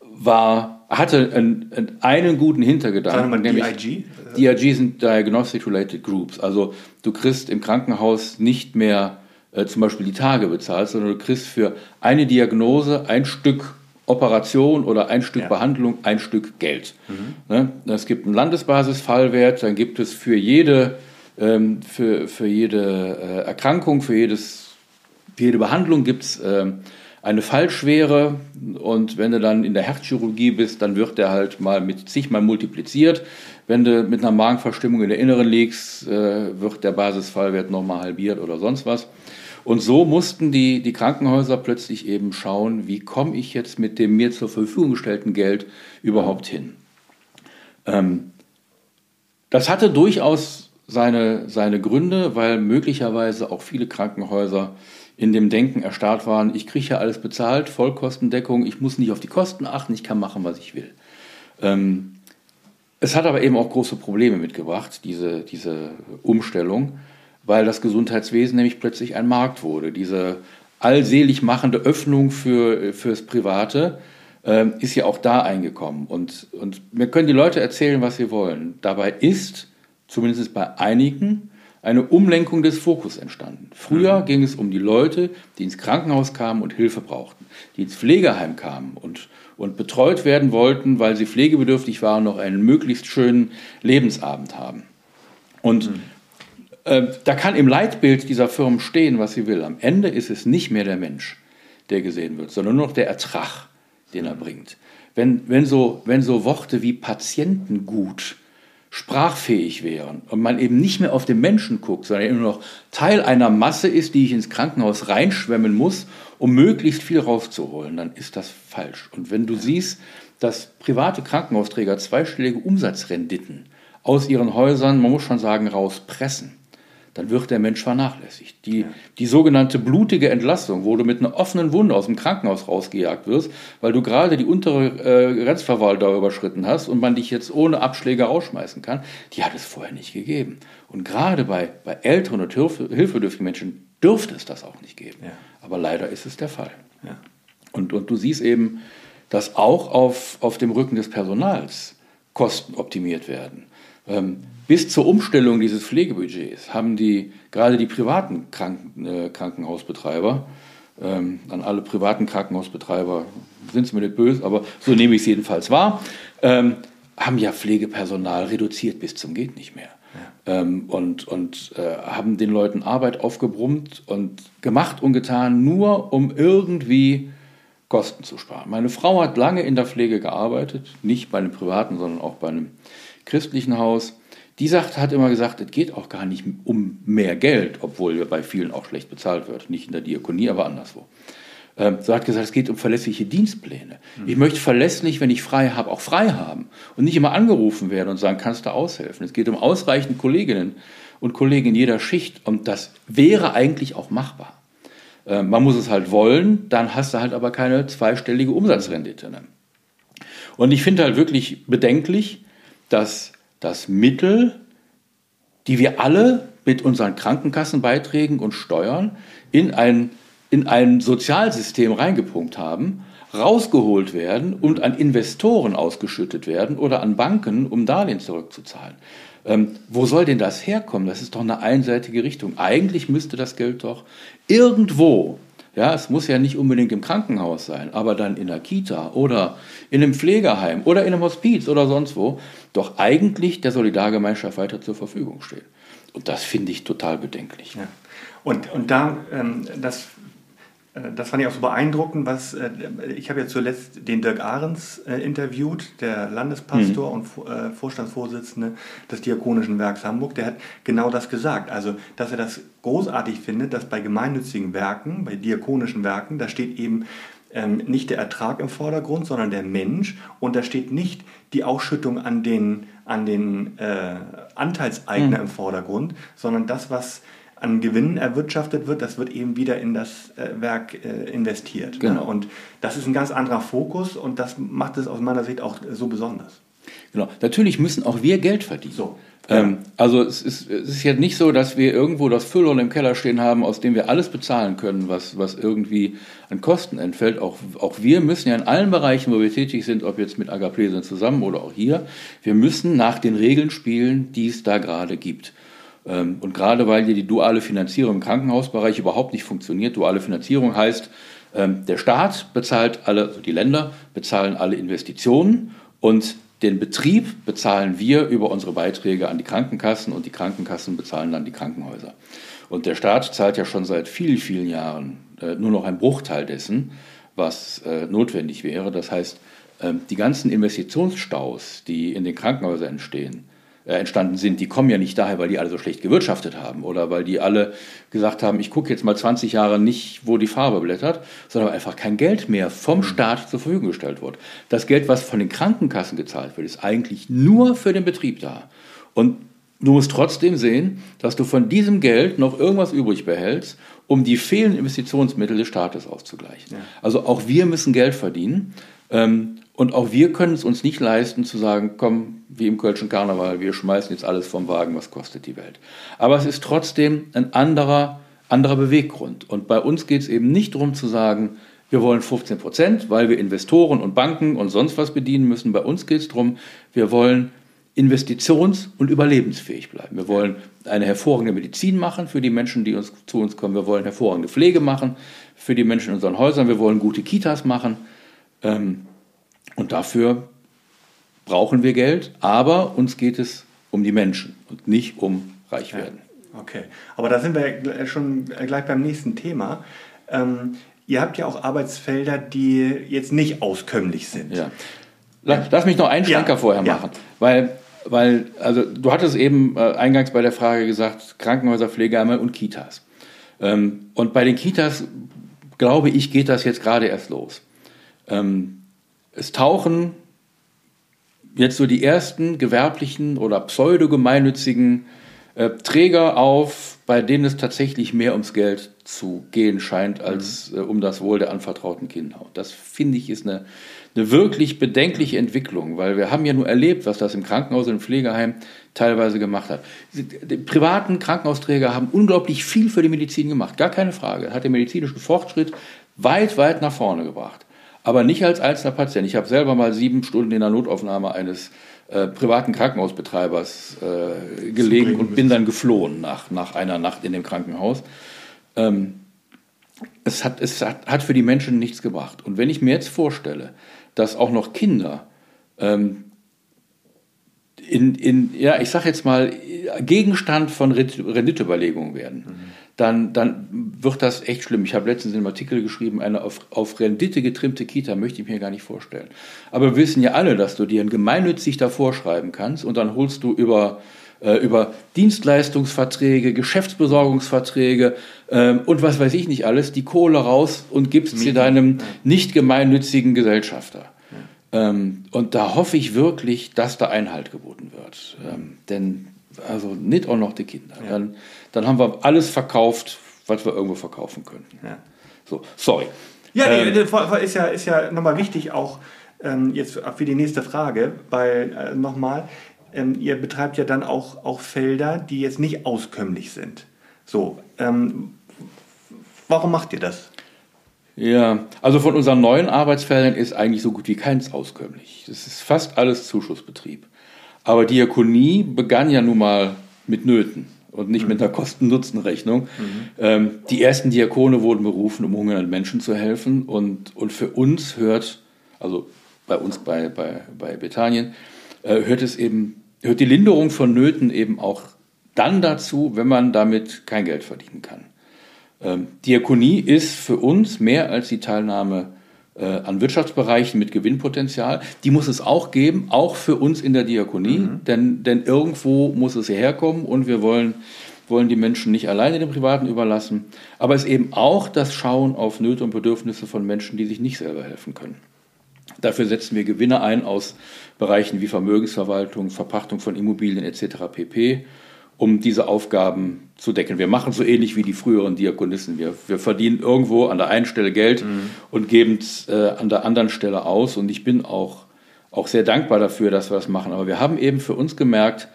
war, hatte einen, einen guten Hintergedanken. Sagen wir mal DIG? DIG sind Diagnostic Related Groups. Also du kriegst im Krankenhaus nicht mehr äh, zum Beispiel die Tage bezahlt, sondern du kriegst für eine Diagnose ein Stück Operation oder ein Stück ja. Behandlung ein Stück Geld. Mhm. Ne? Es gibt einen Landesbasisfallwert, dann gibt es für jede, ähm, für, für jede äh, Erkrankung, für, jedes, für jede Behandlung gibt es ähm, eine Fallschwere und wenn du dann in der Herzchirurgie bist, dann wird der halt mal mit zigmal multipliziert. Wenn du mit einer Magenverstimmung in der Inneren liegst, äh, wird der Basisfallwert nochmal halbiert oder sonst was. Und so mussten die, die Krankenhäuser plötzlich eben schauen, wie komme ich jetzt mit dem mir zur Verfügung gestellten Geld überhaupt hin. Ähm, das hatte durchaus seine, seine Gründe, weil möglicherweise auch viele Krankenhäuser in dem Denken erstarrt waren, ich kriege ja alles bezahlt, Vollkostendeckung, ich muss nicht auf die Kosten achten, ich kann machen, was ich will. Ähm, es hat aber eben auch große Probleme mitgebracht, diese, diese Umstellung, weil das Gesundheitswesen nämlich plötzlich ein Markt wurde. Diese allselig machende Öffnung für, fürs Private ähm, ist ja auch da eingekommen. Und, und wir können die Leute erzählen, was sie wollen. Dabei ist, zumindest bei einigen, eine Umlenkung des Fokus entstanden. Früher mhm. ging es um die Leute, die ins Krankenhaus kamen und Hilfe brauchten, die ins Pflegeheim kamen und, und betreut werden wollten, weil sie pflegebedürftig waren, noch einen möglichst schönen Lebensabend haben. Und mhm. Äh, da kann im Leitbild dieser Firmen stehen, was sie will. Am Ende ist es nicht mehr der Mensch, der gesehen wird, sondern nur noch der Ertrag, den er bringt. Wenn, wenn, so, wenn so Worte wie Patientengut sprachfähig wären und man eben nicht mehr auf den Menschen guckt, sondern eben nur noch Teil einer Masse ist, die ich ins Krankenhaus reinschwemmen muss, um möglichst viel rauszuholen, dann ist das falsch. Und wenn du siehst, dass private Krankenhausträger zweistellige Umsatzrenditen aus ihren Häusern, man muss schon sagen, rauspressen, dann wird der Mensch vernachlässigt. Die, die sogenannte blutige Entlassung, wo du mit einer offenen Wunde aus dem Krankenhaus rausgejagt wirst, weil du gerade die untere äh, Grenzverwalter überschritten hast und man dich jetzt ohne Abschläge rausschmeißen kann, die hat es vorher nicht gegeben. Und gerade bei, bei älteren und hilfebedürftigen Menschen dürfte es das auch nicht geben. Ja. Aber leider ist es der Fall. Ja. Und, und du siehst eben, dass auch auf, auf dem Rücken des Personals Kosten optimiert werden. Ähm, bis zur Umstellung dieses Pflegebudgets haben die, gerade die privaten Kranken, äh, Krankenhausbetreiber, ähm, an alle privaten Krankenhausbetreiber sind es mir nicht böse, aber so nehme ich es jedenfalls wahr, ähm, haben ja Pflegepersonal reduziert bis zum geht nicht mehr. Ja. Ähm, und und äh, haben den Leuten Arbeit aufgebrummt und gemacht und getan, nur um irgendwie Kosten zu sparen. Meine Frau hat lange in der Pflege gearbeitet, nicht bei einem privaten, sondern auch bei einem christlichen Haus die sagt, hat immer gesagt, es geht auch gar nicht um mehr Geld, obwohl bei vielen auch schlecht bezahlt wird. Nicht in der Diakonie, aber anderswo. Ähm, so hat gesagt, es geht um verlässliche Dienstpläne. Mhm. Ich möchte verlässlich, wenn ich frei habe, auch frei haben und nicht immer angerufen werden und sagen, kannst du aushelfen. Es geht um ausreichend Kolleginnen und Kollegen in jeder Schicht und das wäre eigentlich auch machbar. Ähm, man muss es halt wollen, dann hast du halt aber keine zweistellige Umsatzrendite. Ne? Und ich finde halt wirklich bedenklich, dass dass Mittel, die wir alle mit unseren Krankenkassenbeiträgen und Steuern in ein, in ein Sozialsystem reingepumpt haben, rausgeholt werden und an Investoren ausgeschüttet werden oder an Banken, um Darlehen zurückzuzahlen. Ähm, wo soll denn das herkommen? Das ist doch eine einseitige Richtung. Eigentlich müsste das Geld doch irgendwo ja, es muss ja nicht unbedingt im Krankenhaus sein, aber dann in der Kita oder in einem Pflegeheim oder in einem Hospiz oder sonst wo, doch eigentlich der Solidargemeinschaft weiter zur Verfügung steht. Und das finde ich total bedenklich. Ja. Und, und da, ähm, das das fand ich auch so beeindruckend, was äh, ich habe ja zuletzt den Dirk Ahrens äh, interviewt, der Landespastor mhm. und Vorstandsvorsitzende des Diakonischen Werks Hamburg, der hat genau das gesagt. Also, dass er das großartig findet, dass bei gemeinnützigen Werken, bei diakonischen Werken, da steht eben ähm, nicht der Ertrag im Vordergrund, sondern der Mensch. Und da steht nicht die Ausschüttung an den, an den äh, Anteilseigner mhm. im Vordergrund, sondern das, was an Gewinnen erwirtschaftet wird, das wird eben wieder in das äh, Werk äh, investiert. Genau. Ne? Und das ist ein ganz anderer Fokus und das macht es aus meiner Sicht auch so besonders. Genau. Natürlich müssen auch wir Geld verdienen. So. Ähm, also es ist, es ist ja nicht so, dass wir irgendwo das Füllhorn im Keller stehen haben, aus dem wir alles bezahlen können, was, was irgendwie an Kosten entfällt. Auch, auch wir müssen ja in allen Bereichen, wo wir tätig sind, ob jetzt mit Agaplesen zusammen oder auch hier, wir müssen nach den Regeln spielen, die es da gerade gibt. Ähm, und gerade weil hier die duale Finanzierung im Krankenhausbereich überhaupt nicht funktioniert, duale Finanzierung heißt, ähm, der Staat bezahlt alle, also die Länder bezahlen alle Investitionen und den Betrieb bezahlen wir über unsere Beiträge an die Krankenkassen und die Krankenkassen bezahlen dann die Krankenhäuser. Und der Staat zahlt ja schon seit vielen, vielen Jahren äh, nur noch einen Bruchteil dessen, was äh, notwendig wäre. Das heißt, äh, die ganzen Investitionsstaus, die in den Krankenhäusern entstehen, entstanden sind, die kommen ja nicht daher, weil die alle so schlecht gewirtschaftet haben oder weil die alle gesagt haben, ich gucke jetzt mal 20 Jahre nicht, wo die Farbe blättert, sondern einfach kein Geld mehr vom mhm. Staat zur Verfügung gestellt wird. Das Geld, was von den Krankenkassen gezahlt wird, ist eigentlich nur für den Betrieb da. Und du musst trotzdem sehen, dass du von diesem Geld noch irgendwas übrig behältst, um die fehlenden Investitionsmittel des Staates auszugleichen. Ja. Also auch wir müssen Geld verdienen. Ähm, und auch wir können es uns nicht leisten zu sagen, komm, wie im Kölschen Karneval, wir schmeißen jetzt alles vom Wagen, was kostet die Welt. Aber es ist trotzdem ein anderer, anderer Beweggrund. Und bei uns geht es eben nicht darum zu sagen, wir wollen 15 Prozent, weil wir Investoren und Banken und sonst was bedienen müssen. Bei uns geht es darum, wir wollen investitions- und überlebensfähig bleiben. Wir wollen eine hervorragende Medizin machen für die Menschen, die uns, zu uns kommen. Wir wollen hervorragende Pflege machen für die Menschen in unseren Häusern. Wir wollen gute Kitas machen. Ähm, und dafür brauchen wir Geld, aber uns geht es um die Menschen und nicht um reich werden. Ja, okay, aber da sind wir schon gleich beim nächsten Thema. Ähm, ihr habt ja auch Arbeitsfelder, die jetzt nicht auskömmlich sind. Ja. Lass, mich noch einen Schranker ja, vorher machen, ja. weil weil, also du hattest eben äh, eingangs bei der Frage gesagt, Krankenhäuser, Pflegeheime und Kitas. Ähm, und bei den Kitas, glaube ich, geht das jetzt gerade erst los. Ähm, es tauchen jetzt so die ersten gewerblichen oder pseudo-gemeinnützigen äh, Träger auf, bei denen es tatsächlich mehr ums Geld zu gehen scheint, als mhm. äh, um das Wohl der anvertrauten Kinder. Und das finde ich ist eine, eine wirklich bedenkliche Entwicklung, weil wir haben ja nur erlebt, was das im Krankenhaus und im Pflegeheim teilweise gemacht hat. Die privaten Krankenhausträger haben unglaublich viel für die Medizin gemacht, gar keine Frage. Hat den medizinischen Fortschritt weit, weit nach vorne gebracht aber nicht als einzelner Patient. Ich habe selber mal sieben Stunden in der Notaufnahme eines äh, privaten Krankenhausbetreibers äh, gelegen und bin dann geflohen nach, nach einer Nacht in dem Krankenhaus. Ähm, es, hat, es hat, hat, für die Menschen nichts gebracht. Und wenn ich mir jetzt vorstelle, dass auch noch Kinder ähm, in, in, ja, ich sage jetzt mal, Gegenstand von Renditeüberlegungen werden. Mhm dann, dann wird das echt schlimm. Ich habe letztens in einem Artikel geschrieben, eine auf, auf Rendite getrimmte Kita möchte ich mir gar nicht vorstellen. Aber wir wissen ja alle, dass du dir ein gemeinnützig davor schreiben kannst und dann holst du über, äh, über Dienstleistungsverträge, Geschäftsbesorgungsverträge äh, und was weiß ich nicht alles, die Kohle raus und gibst sie deinem nicht gemeinnützigen Gesellschafter. Ähm, und da hoffe ich wirklich, dass da Einhalt geboten wird. Ähm, denn also nicht auch noch die Kinder. Ja. Dann, dann haben wir alles verkauft, was wir irgendwo verkaufen könnten. Ja. So, sorry. Ja, ähm, nee, ist ja, ist ja nochmal wichtig auch ähm, jetzt für die nächste Frage, weil äh, nochmal, ähm, ihr betreibt ja dann auch, auch Felder, die jetzt nicht auskömmlich sind. So, ähm, warum macht ihr das? Ja, also von unseren neuen Arbeitsfeldern ist eigentlich so gut wie keins auskömmlich. Das ist fast alles Zuschussbetrieb. Aber Diakonie begann ja nun mal mit Nöten und nicht mhm. mit einer Kosten-Nutzen-Rechnung. Mhm. Ähm, die ersten Diakone wurden berufen, um hungernden Menschen zu helfen. Und, und für uns hört, also bei uns bei, bei, bei Bethanien, äh, hört es eben, hört die Linderung von Nöten eben auch dann dazu, wenn man damit kein Geld verdienen kann. Ähm, Diakonie ist für uns mehr als die Teilnahme an Wirtschaftsbereichen mit Gewinnpotenzial. Die muss es auch geben, auch für uns in der Diakonie, mhm. denn, denn irgendwo muss es herkommen und wir wollen wollen die Menschen nicht alleine dem Privaten überlassen, aber es ist eben auch das Schauen auf Nöte und Bedürfnisse von Menschen, die sich nicht selber helfen können. Dafür setzen wir Gewinne ein aus Bereichen wie Vermögensverwaltung, Verpachtung von Immobilien etc. pp um diese Aufgaben zu decken. Wir machen so ähnlich wie die früheren Diakonissen. Wir, wir verdienen irgendwo an der einen Stelle Geld mhm. und geben es äh, an der anderen Stelle aus. Und ich bin auch, auch sehr dankbar dafür, dass wir das machen. Aber wir haben eben für uns gemerkt,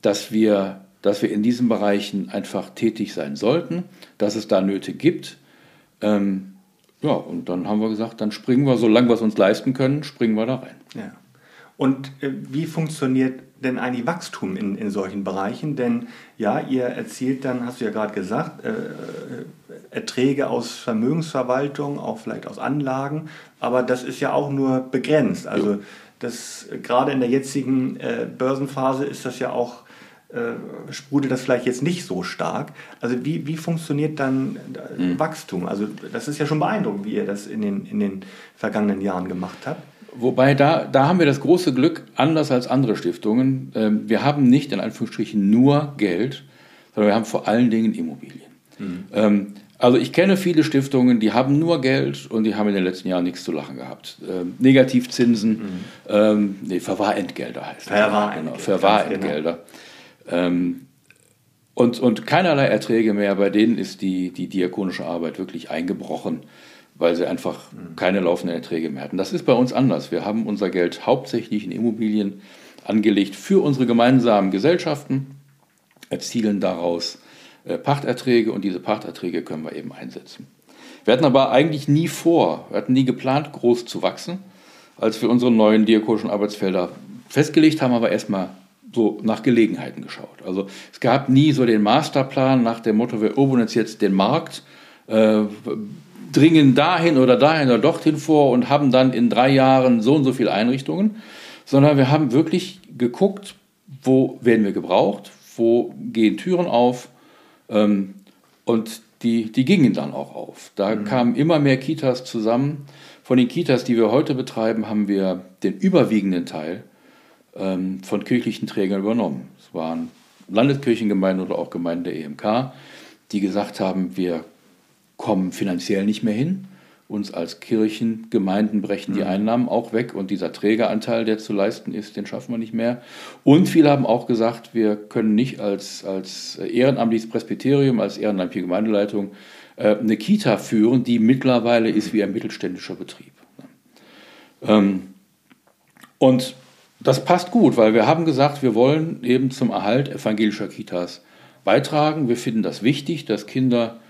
dass wir, dass wir in diesen Bereichen einfach tätig sein sollten, dass es da Nöte gibt. Ähm, ja, und dann haben wir gesagt, dann springen wir, solange wir es uns leisten können, springen wir da rein. Ja. Und äh, wie funktioniert denn eigentlich Wachstum in, in solchen Bereichen? Denn ja, ihr erzielt dann, hast du ja gerade gesagt, äh, Erträge aus Vermögensverwaltung, auch vielleicht aus Anlagen, aber das ist ja auch nur begrenzt. Also das gerade in der jetzigen äh, Börsenphase ist das ja auch äh, sprudelt das vielleicht jetzt nicht so stark. Also wie, wie funktioniert dann mhm. Wachstum? Also das ist ja schon beeindruckend, wie ihr das in den, in den vergangenen Jahren gemacht habt. Wobei da, da haben wir das große Glück, anders als andere Stiftungen, ähm, wir haben nicht in Anführungsstrichen nur Geld, sondern wir haben vor allen Dingen Immobilien. Mhm. Ähm, also ich kenne viele Stiftungen, die haben nur Geld und die haben in den letzten Jahren nichts zu lachen gehabt. Ähm, Negativzinsen, mhm. ähm, nee, Verwahrentgelder heißt das. Verwahrentgelder. Genau, Verwahrentgelder. Genau. Ähm, und, und keinerlei Erträge mehr, bei denen ist die, die diakonische Arbeit wirklich eingebrochen weil sie einfach keine laufenden Erträge mehr hatten. Das ist bei uns anders. Wir haben unser Geld hauptsächlich in Immobilien angelegt für unsere gemeinsamen Gesellschaften, erzielen daraus äh, Pachterträge und diese Pachterträge können wir eben einsetzen. Wir hatten aber eigentlich nie vor, wir hatten nie geplant, groß zu wachsen, als wir unsere neuen diakonischen Arbeitsfelder festgelegt haben, aber erstmal so nach Gelegenheiten geschaut. Also es gab nie so den Masterplan nach dem Motto, wir erobern jetzt den Markt, äh, dringen dahin oder dahin oder dorthin vor und haben dann in drei Jahren so und so viele Einrichtungen, sondern wir haben wirklich geguckt, wo werden wir gebraucht, wo gehen Türen auf ähm, und die, die gingen dann auch auf. Da mhm. kamen immer mehr Kitas zusammen. Von den Kitas, die wir heute betreiben, haben wir den überwiegenden Teil ähm, von kirchlichen Trägern übernommen. Es waren Landeskirchengemeinden oder auch Gemeinden der EMK, die gesagt haben, wir kommen finanziell nicht mehr hin. Uns als Kirchen, Gemeinden brechen die mhm. Einnahmen auch weg und dieser Trägeranteil, der zu leisten ist, den schaffen wir nicht mehr. Und viele haben auch gesagt, wir können nicht als, als ehrenamtliches Presbyterium, als ehrenamtliche Gemeindeleitung äh, eine Kita führen, die mittlerweile ist wie ein mittelständischer Betrieb. Ähm, und das passt gut, weil wir haben gesagt, wir wollen eben zum Erhalt evangelischer Kitas beitragen. Wir finden das wichtig, dass Kinder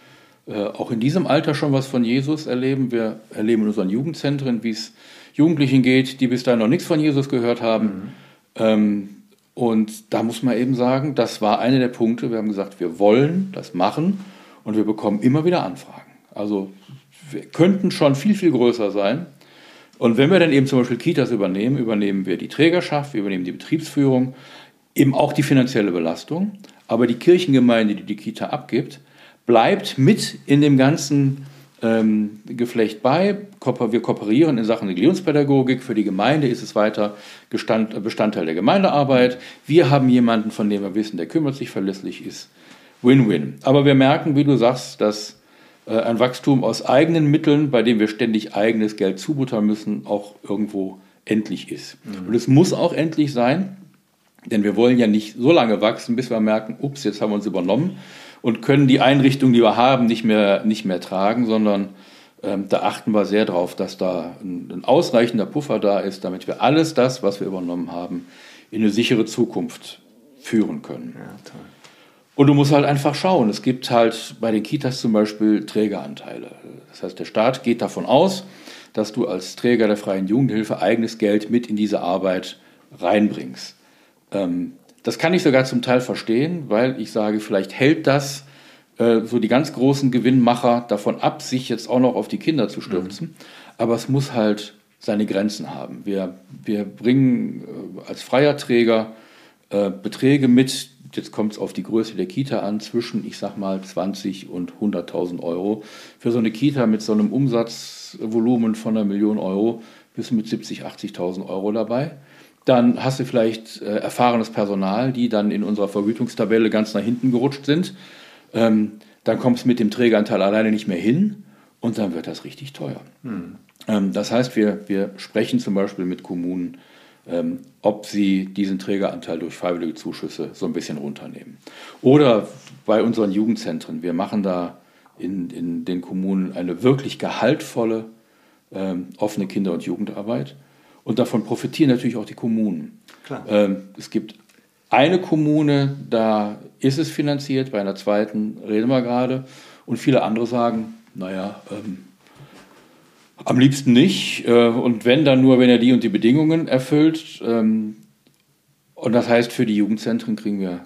äh, auch in diesem Alter schon was von Jesus erleben. Wir erleben in unseren Jugendzentren, wie es Jugendlichen geht, die bis dahin noch nichts von Jesus gehört haben. Mhm. Ähm, und da muss man eben sagen, das war einer der Punkte. Wir haben gesagt, wir wollen das machen und wir bekommen immer wieder Anfragen. Also wir könnten schon viel, viel größer sein. Und wenn wir dann eben zum Beispiel Kitas übernehmen, übernehmen wir die Trägerschaft, wir übernehmen die Betriebsführung, eben auch die finanzielle Belastung. Aber die Kirchengemeinde, die die Kita abgibt, bleibt mit in dem ganzen ähm, Geflecht bei. Wir kooperieren in Sachen Religionspädagogik. Für die Gemeinde ist es weiter Gestand, Bestandteil der Gemeindearbeit. Wir haben jemanden, von dem wir wissen, der kümmert sich, verlässlich ist. Win-win. Aber wir merken, wie du sagst, dass äh, ein Wachstum aus eigenen Mitteln, bei dem wir ständig eigenes Geld zubuttern müssen, auch irgendwo endlich ist. Mhm. Und es muss auch endlich sein, denn wir wollen ja nicht so lange wachsen, bis wir merken, ups, jetzt haben wir uns übernommen und können die Einrichtung, die wir haben, nicht mehr, nicht mehr tragen, sondern ähm, da achten wir sehr darauf, dass da ein, ein, ausreichender Puffer da ist, damit wir alles das, was wir übernommen haben, in eine sichere Zukunft führen können. Ja, und du musst halt einfach schauen. Es gibt halt bei den Kitas zum Beispiel Trägeranteile. Das heißt, der Staat geht davon aus, dass du als Träger der freien Jugendhilfe eigenes Geld mit in diese Arbeit reinbringst. Ähm, das kann ich sogar zum Teil verstehen, weil ich sage, vielleicht hält das äh, so die ganz großen Gewinnmacher davon ab, sich jetzt auch noch auf die Kinder zu stürzen. Mhm. Aber es muss halt seine Grenzen haben. Wir, wir bringen äh, als freier Träger äh, Beträge mit, jetzt kommt es auf die Größe der Kita an, zwischen, ich sag mal, 20 und 100.000 Euro. Für so eine Kita mit so einem Umsatzvolumen von einer Million Euro bist du mit 70, 80.000 Euro dabei. Dann hast du vielleicht äh, erfahrenes Personal, die dann in unserer Vergütungstabelle ganz nach hinten gerutscht sind. Ähm, dann kommst du mit dem Trägeranteil alleine nicht mehr hin und dann wird das richtig teuer. Hm. Ähm, das heißt, wir, wir sprechen zum Beispiel mit Kommunen, ähm, ob sie diesen Trägeranteil durch freiwillige Zuschüsse so ein bisschen runternehmen. Oder bei unseren Jugendzentren, wir machen da in, in den Kommunen eine wirklich gehaltvolle ähm, offene Kinder- und Jugendarbeit. Und davon profitieren natürlich auch die Kommunen. Ähm, es gibt eine Kommune, da ist es finanziert, bei einer zweiten reden wir gerade. Und viele andere sagen, naja, ähm, am liebsten nicht. Äh, und wenn, dann nur, wenn er die und die Bedingungen erfüllt. Ähm, und das heißt, für die Jugendzentren kriegen wir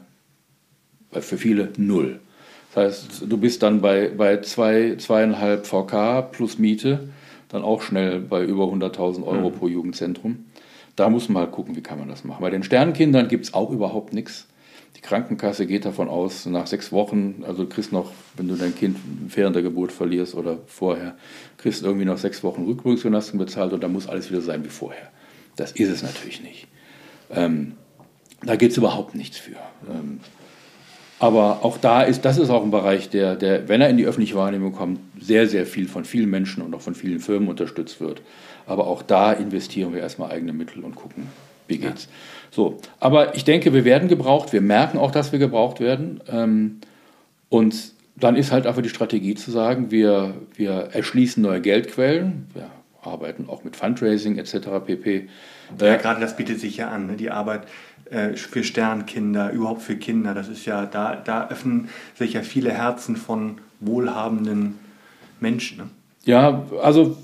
für viele null. Das heißt, du bist dann bei, bei zwei, zweieinhalb VK plus Miete dann auch schnell bei über 100.000 Euro mhm. pro Jugendzentrum. Da muss man halt gucken, wie kann man das machen. Bei den Sternkindern gibt es auch überhaupt nichts. Die Krankenkasse geht davon aus, nach sechs Wochen, also du kriegst noch, wenn du dein Kind während der Geburt verlierst oder vorher, kriegst du irgendwie noch sechs Wochen Rückbildungsgymnasten bezahlt und dann muss alles wieder sein wie vorher. Das ist es natürlich nicht. Ähm, da gibt es überhaupt nichts für. Ähm, aber auch da ist, das ist auch ein Bereich, der, der, wenn er in die öffentliche Wahrnehmung kommt, sehr, sehr viel von vielen Menschen und auch von vielen Firmen unterstützt wird. Aber auch da investieren wir erstmal eigene Mittel und gucken, wie geht's. Ja. So, aber ich denke, wir werden gebraucht. Wir merken auch, dass wir gebraucht werden. Ähm, und dann ist halt einfach die Strategie zu sagen, wir, wir erschließen neue Geldquellen. Wir arbeiten auch mit Fundraising etc. pp. Ja, gerade das bietet sich ja an, ne? die Arbeit äh, für Sternkinder, überhaupt für Kinder. Das ist ja, da, da öffnen sich ja viele Herzen von wohlhabenden Menschen. Ne? Ja, also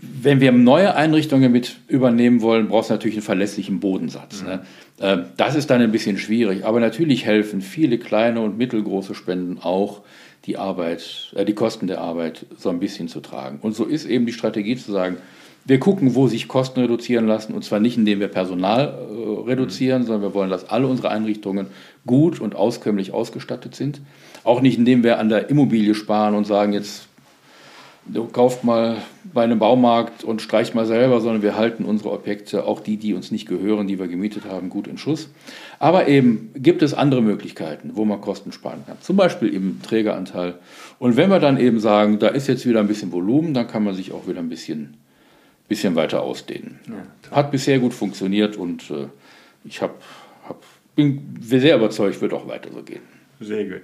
wenn wir neue Einrichtungen mit übernehmen wollen, brauchst du natürlich einen verlässlichen Bodensatz. Mhm. Ne? Ähm, das ist dann ein bisschen schwierig, aber natürlich helfen viele kleine und mittelgroße Spenden auch, die Arbeit, äh, die Kosten der Arbeit so ein bisschen zu tragen. Und so ist eben die Strategie zu sagen, wir gucken, wo sich Kosten reduzieren lassen, und zwar nicht, indem wir Personal äh, reduzieren, mhm. sondern wir wollen, dass alle unsere Einrichtungen gut und auskömmlich ausgestattet sind. Auch nicht, indem wir an der Immobilie sparen und sagen, jetzt du kauft mal bei einem Baumarkt und streicht mal selber, sondern wir halten unsere Objekte, auch die, die uns nicht gehören, die wir gemietet haben, gut in Schuss. Aber eben gibt es andere Möglichkeiten, wo man Kosten sparen kann. Zum Beispiel im Trägeranteil. Und wenn wir dann eben sagen, da ist jetzt wieder ein bisschen Volumen, dann kann man sich auch wieder ein bisschen bisschen weiter ausdehnen. Ja, Hat bisher gut funktioniert und äh, ich hab, hab, bin sehr überzeugt, wird auch weiter so gehen. Sehr gut.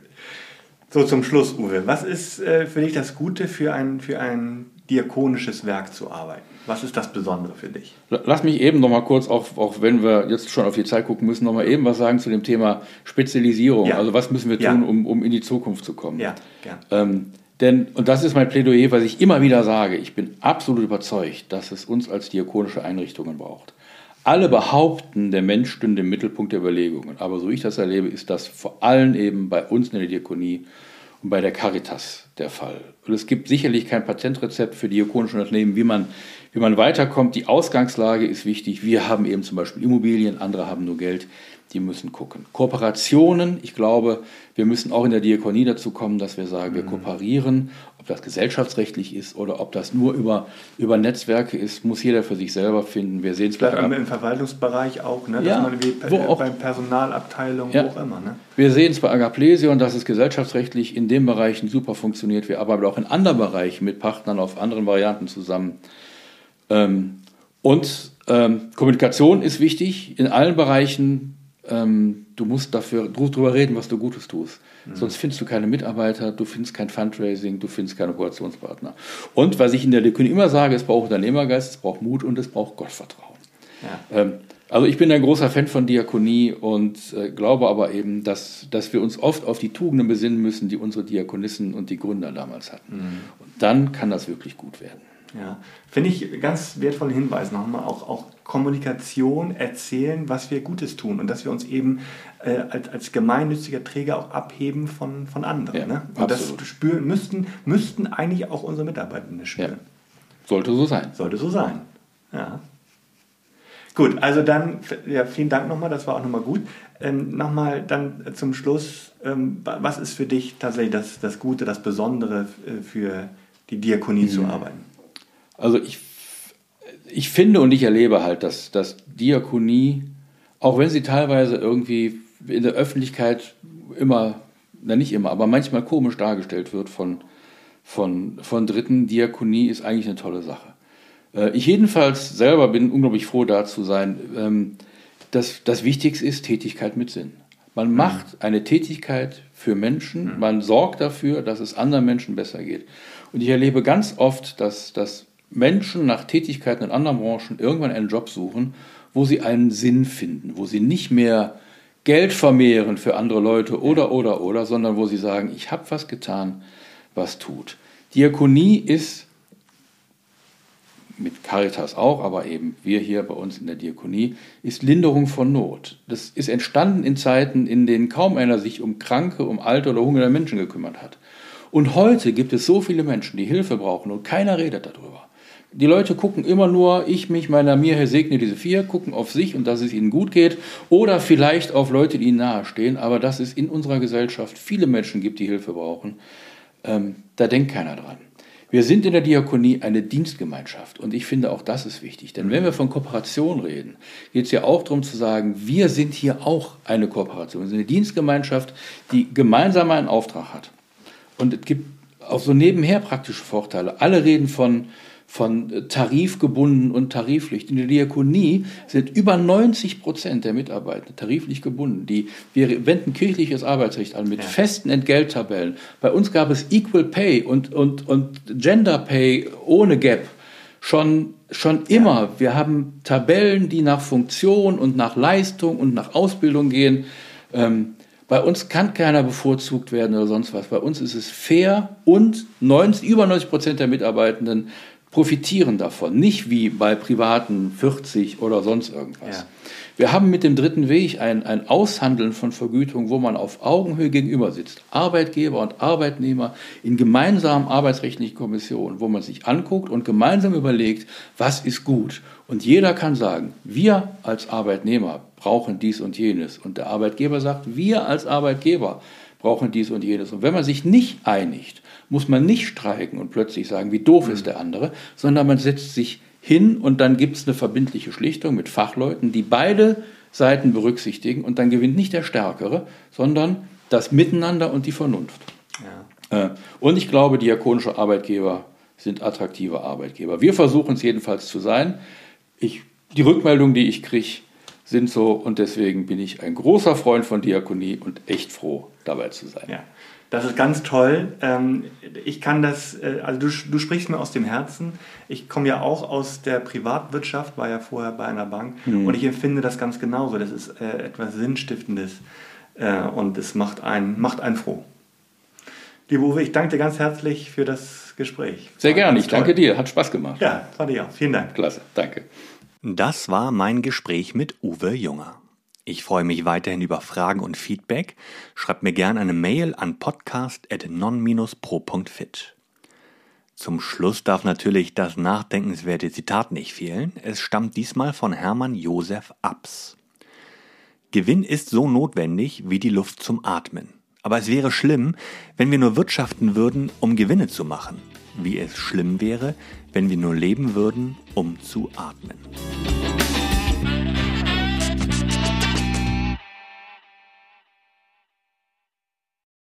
So zum Schluss, Uwe. Was ist äh, für dich das Gute, für ein, für ein diakonisches Werk zu arbeiten? Was ist das Besondere für dich? Lass mich eben noch mal kurz, auch, auch wenn wir jetzt schon auf die Zeit gucken müssen, noch mal eben was sagen zu dem Thema Spezialisierung. Ja. Also was müssen wir tun, ja. um, um in die Zukunft zu kommen? Ja, gern. Ähm, denn, und das ist mein Plädoyer, was ich immer wieder sage, ich bin absolut überzeugt, dass es uns als diakonische Einrichtungen braucht. Alle behaupten, der Mensch stünde im Mittelpunkt der Überlegungen. Aber so ich das erlebe, ist das vor allem eben bei uns in der Diakonie und bei der Caritas der Fall. Und es gibt sicherlich kein Patentrezept für diakonische Unternehmen, wie man, wie man weiterkommt. Die Ausgangslage ist wichtig. Wir haben eben zum Beispiel Immobilien, andere haben nur Geld die müssen gucken. Kooperationen, ich glaube, wir müssen auch in der Diakonie dazu kommen, dass wir sagen, wir mhm. kooperieren, ob das gesellschaftsrechtlich ist oder ob das nur über, über Netzwerke ist, muss jeder für sich selber finden. Wir sehen es bei im Verwaltungsbereich auch, ne? ja, man wie, wo auch, beim Personalabteilung, ja. wo auch immer. Ne? Wir sehen es bei Agaplesion, dass es gesellschaftsrechtlich in den Bereichen super funktioniert. Wir arbeiten auch in anderen Bereichen mit Partnern auf anderen Varianten zusammen. Ähm, und ähm, Kommunikation ist wichtig in allen Bereichen ähm, du musst dafür drüber reden, was du Gutes tust. Mhm. Sonst findest du keine Mitarbeiter, du findest kein Fundraising, du findest keine Kooperationspartner. Und was ich in der Diakonie immer sage, es braucht Unternehmergeist, es braucht Mut und es braucht Gottvertrauen. Ja. Ähm, also ich bin ein großer Fan von Diakonie und äh, glaube aber eben, dass, dass wir uns oft auf die Tugenden besinnen müssen, die unsere Diakonissen und die Gründer damals hatten. Mhm. Und dann kann das wirklich gut werden. Ja, finde ich ganz wertvollen Hinweis nochmal, auch, auch Kommunikation, erzählen, was wir Gutes tun und dass wir uns eben äh, als, als gemeinnütziger Träger auch abheben von, von anderen. Ja, ne? Und absolut. das spüren, müssten, müssten eigentlich auch unsere Mitarbeitenden spüren. Ja. Sollte so sein. Sollte so sein, ja. Gut, also dann, ja, vielen Dank nochmal, das war auch nochmal gut. Ähm, nochmal dann zum Schluss, ähm, was ist für dich tatsächlich das, das Gute, das Besondere äh, für die Diakonie mhm. zu arbeiten? Also ich, ich finde und ich erlebe halt, dass, dass Diakonie, auch wenn sie teilweise irgendwie in der Öffentlichkeit immer, na nicht immer, aber manchmal komisch dargestellt wird von, von, von Dritten, Diakonie ist eigentlich eine tolle Sache. Äh, ich jedenfalls selber bin unglaublich froh, da zu sein. Ähm, das, das Wichtigste ist Tätigkeit mit Sinn. Man mhm. macht eine Tätigkeit für Menschen, mhm. man sorgt dafür, dass es anderen Menschen besser geht. Und ich erlebe ganz oft, dass, dass Menschen nach Tätigkeiten in anderen Branchen irgendwann einen Job suchen, wo sie einen Sinn finden, wo sie nicht mehr Geld vermehren für andere Leute oder, oder, oder, sondern wo sie sagen, ich habe was getan, was tut. Diakonie ist mit Caritas auch, aber eben wir hier bei uns in der Diakonie, ist Linderung von Not. Das ist entstanden in Zeiten, in denen kaum einer sich um kranke, um alte oder hungernde Menschen gekümmert hat. Und heute gibt es so viele Menschen, die Hilfe brauchen und keiner redet darüber. Die Leute gucken immer nur, ich, mich, meiner, mir, Herr segne diese vier, gucken auf sich und dass es ihnen gut geht oder vielleicht auf Leute, die ihnen nahestehen, aber dass es in unserer Gesellschaft viele Menschen gibt, die Hilfe brauchen, ähm, da denkt keiner dran. Wir sind in der Diakonie eine Dienstgemeinschaft und ich finde auch das ist wichtig. Denn wenn wir von Kooperation reden, geht es ja auch darum zu sagen, wir sind hier auch eine Kooperation. Wir sind eine Dienstgemeinschaft, die gemeinsam einen Auftrag hat. Und es gibt auch so nebenher praktische Vorteile. Alle reden von von tarifgebunden und tariflich. In der Diakonie sind über 90 Prozent der Mitarbeiter tariflich gebunden. Die, wir wenden kirchliches Arbeitsrecht an mit ja. festen Entgelttabellen. Bei uns gab es Equal Pay und, und, und Gender Pay ohne Gap schon, schon immer. Ja. Wir haben Tabellen, die nach Funktion und nach Leistung und nach Ausbildung gehen. Ähm, bei uns kann keiner bevorzugt werden oder sonst was. Bei uns ist es fair und 90, über 90 Prozent der Mitarbeitenden profitieren davon. Nicht wie bei privaten 40 oder sonst irgendwas. Ja. Wir haben mit dem dritten Weg ein, ein Aushandeln von Vergütung, wo man auf Augenhöhe gegenüber sitzt. Arbeitgeber und Arbeitnehmer in gemeinsamen arbeitsrechtlichen Kommissionen, wo man sich anguckt und gemeinsam überlegt, was ist gut. Und jeder kann sagen, wir als Arbeitnehmer brauchen dies und jenes. Und der Arbeitgeber sagt, wir als Arbeitgeber brauchen dies und jenes. Und wenn man sich nicht einigt, muss man nicht streiken und plötzlich sagen, wie doof ist der andere, sondern man setzt sich hin und dann gibt es eine verbindliche Schlichtung mit Fachleuten, die beide Seiten berücksichtigen und dann gewinnt nicht der Stärkere, sondern das Miteinander und die Vernunft. Ja. Äh, und ich glaube, diakonische Arbeitgeber sind attraktive Arbeitgeber. Wir versuchen es jedenfalls zu sein. Ich, die Rückmeldungen, die ich kriege, sind so und deswegen bin ich ein großer Freund von Diakonie und echt froh, dabei zu sein. Ja. Das ist ganz toll. Ähm, ich kann das, äh, also du, du sprichst mir aus dem Herzen. Ich komme ja auch aus der Privatwirtschaft, war ja vorher bei einer Bank mhm. und ich empfinde das ganz genauso. Das ist äh, etwas Sinnstiftendes äh, und es macht einen, macht einen froh. Liebe Uwe, ich danke dir ganz herzlich für das Gespräch. Sehr gerne, ich danke dir. Hat Spaß gemacht. Ja, fand ich auch. Vielen Dank. Klasse, danke. Das war mein Gespräch mit Uwe Junger. Ich freue mich weiterhin über Fragen und Feedback. Schreibt mir gerne eine Mail an podcast.non-pro.fit. Zum Schluss darf natürlich das nachdenkenswerte Zitat nicht fehlen. Es stammt diesmal von Hermann Josef Abs. Gewinn ist so notwendig wie die Luft zum Atmen. Aber es wäre schlimm, wenn wir nur wirtschaften würden, um Gewinne zu machen. Wie es schlimm wäre, wenn wir nur leben würden, um zu atmen.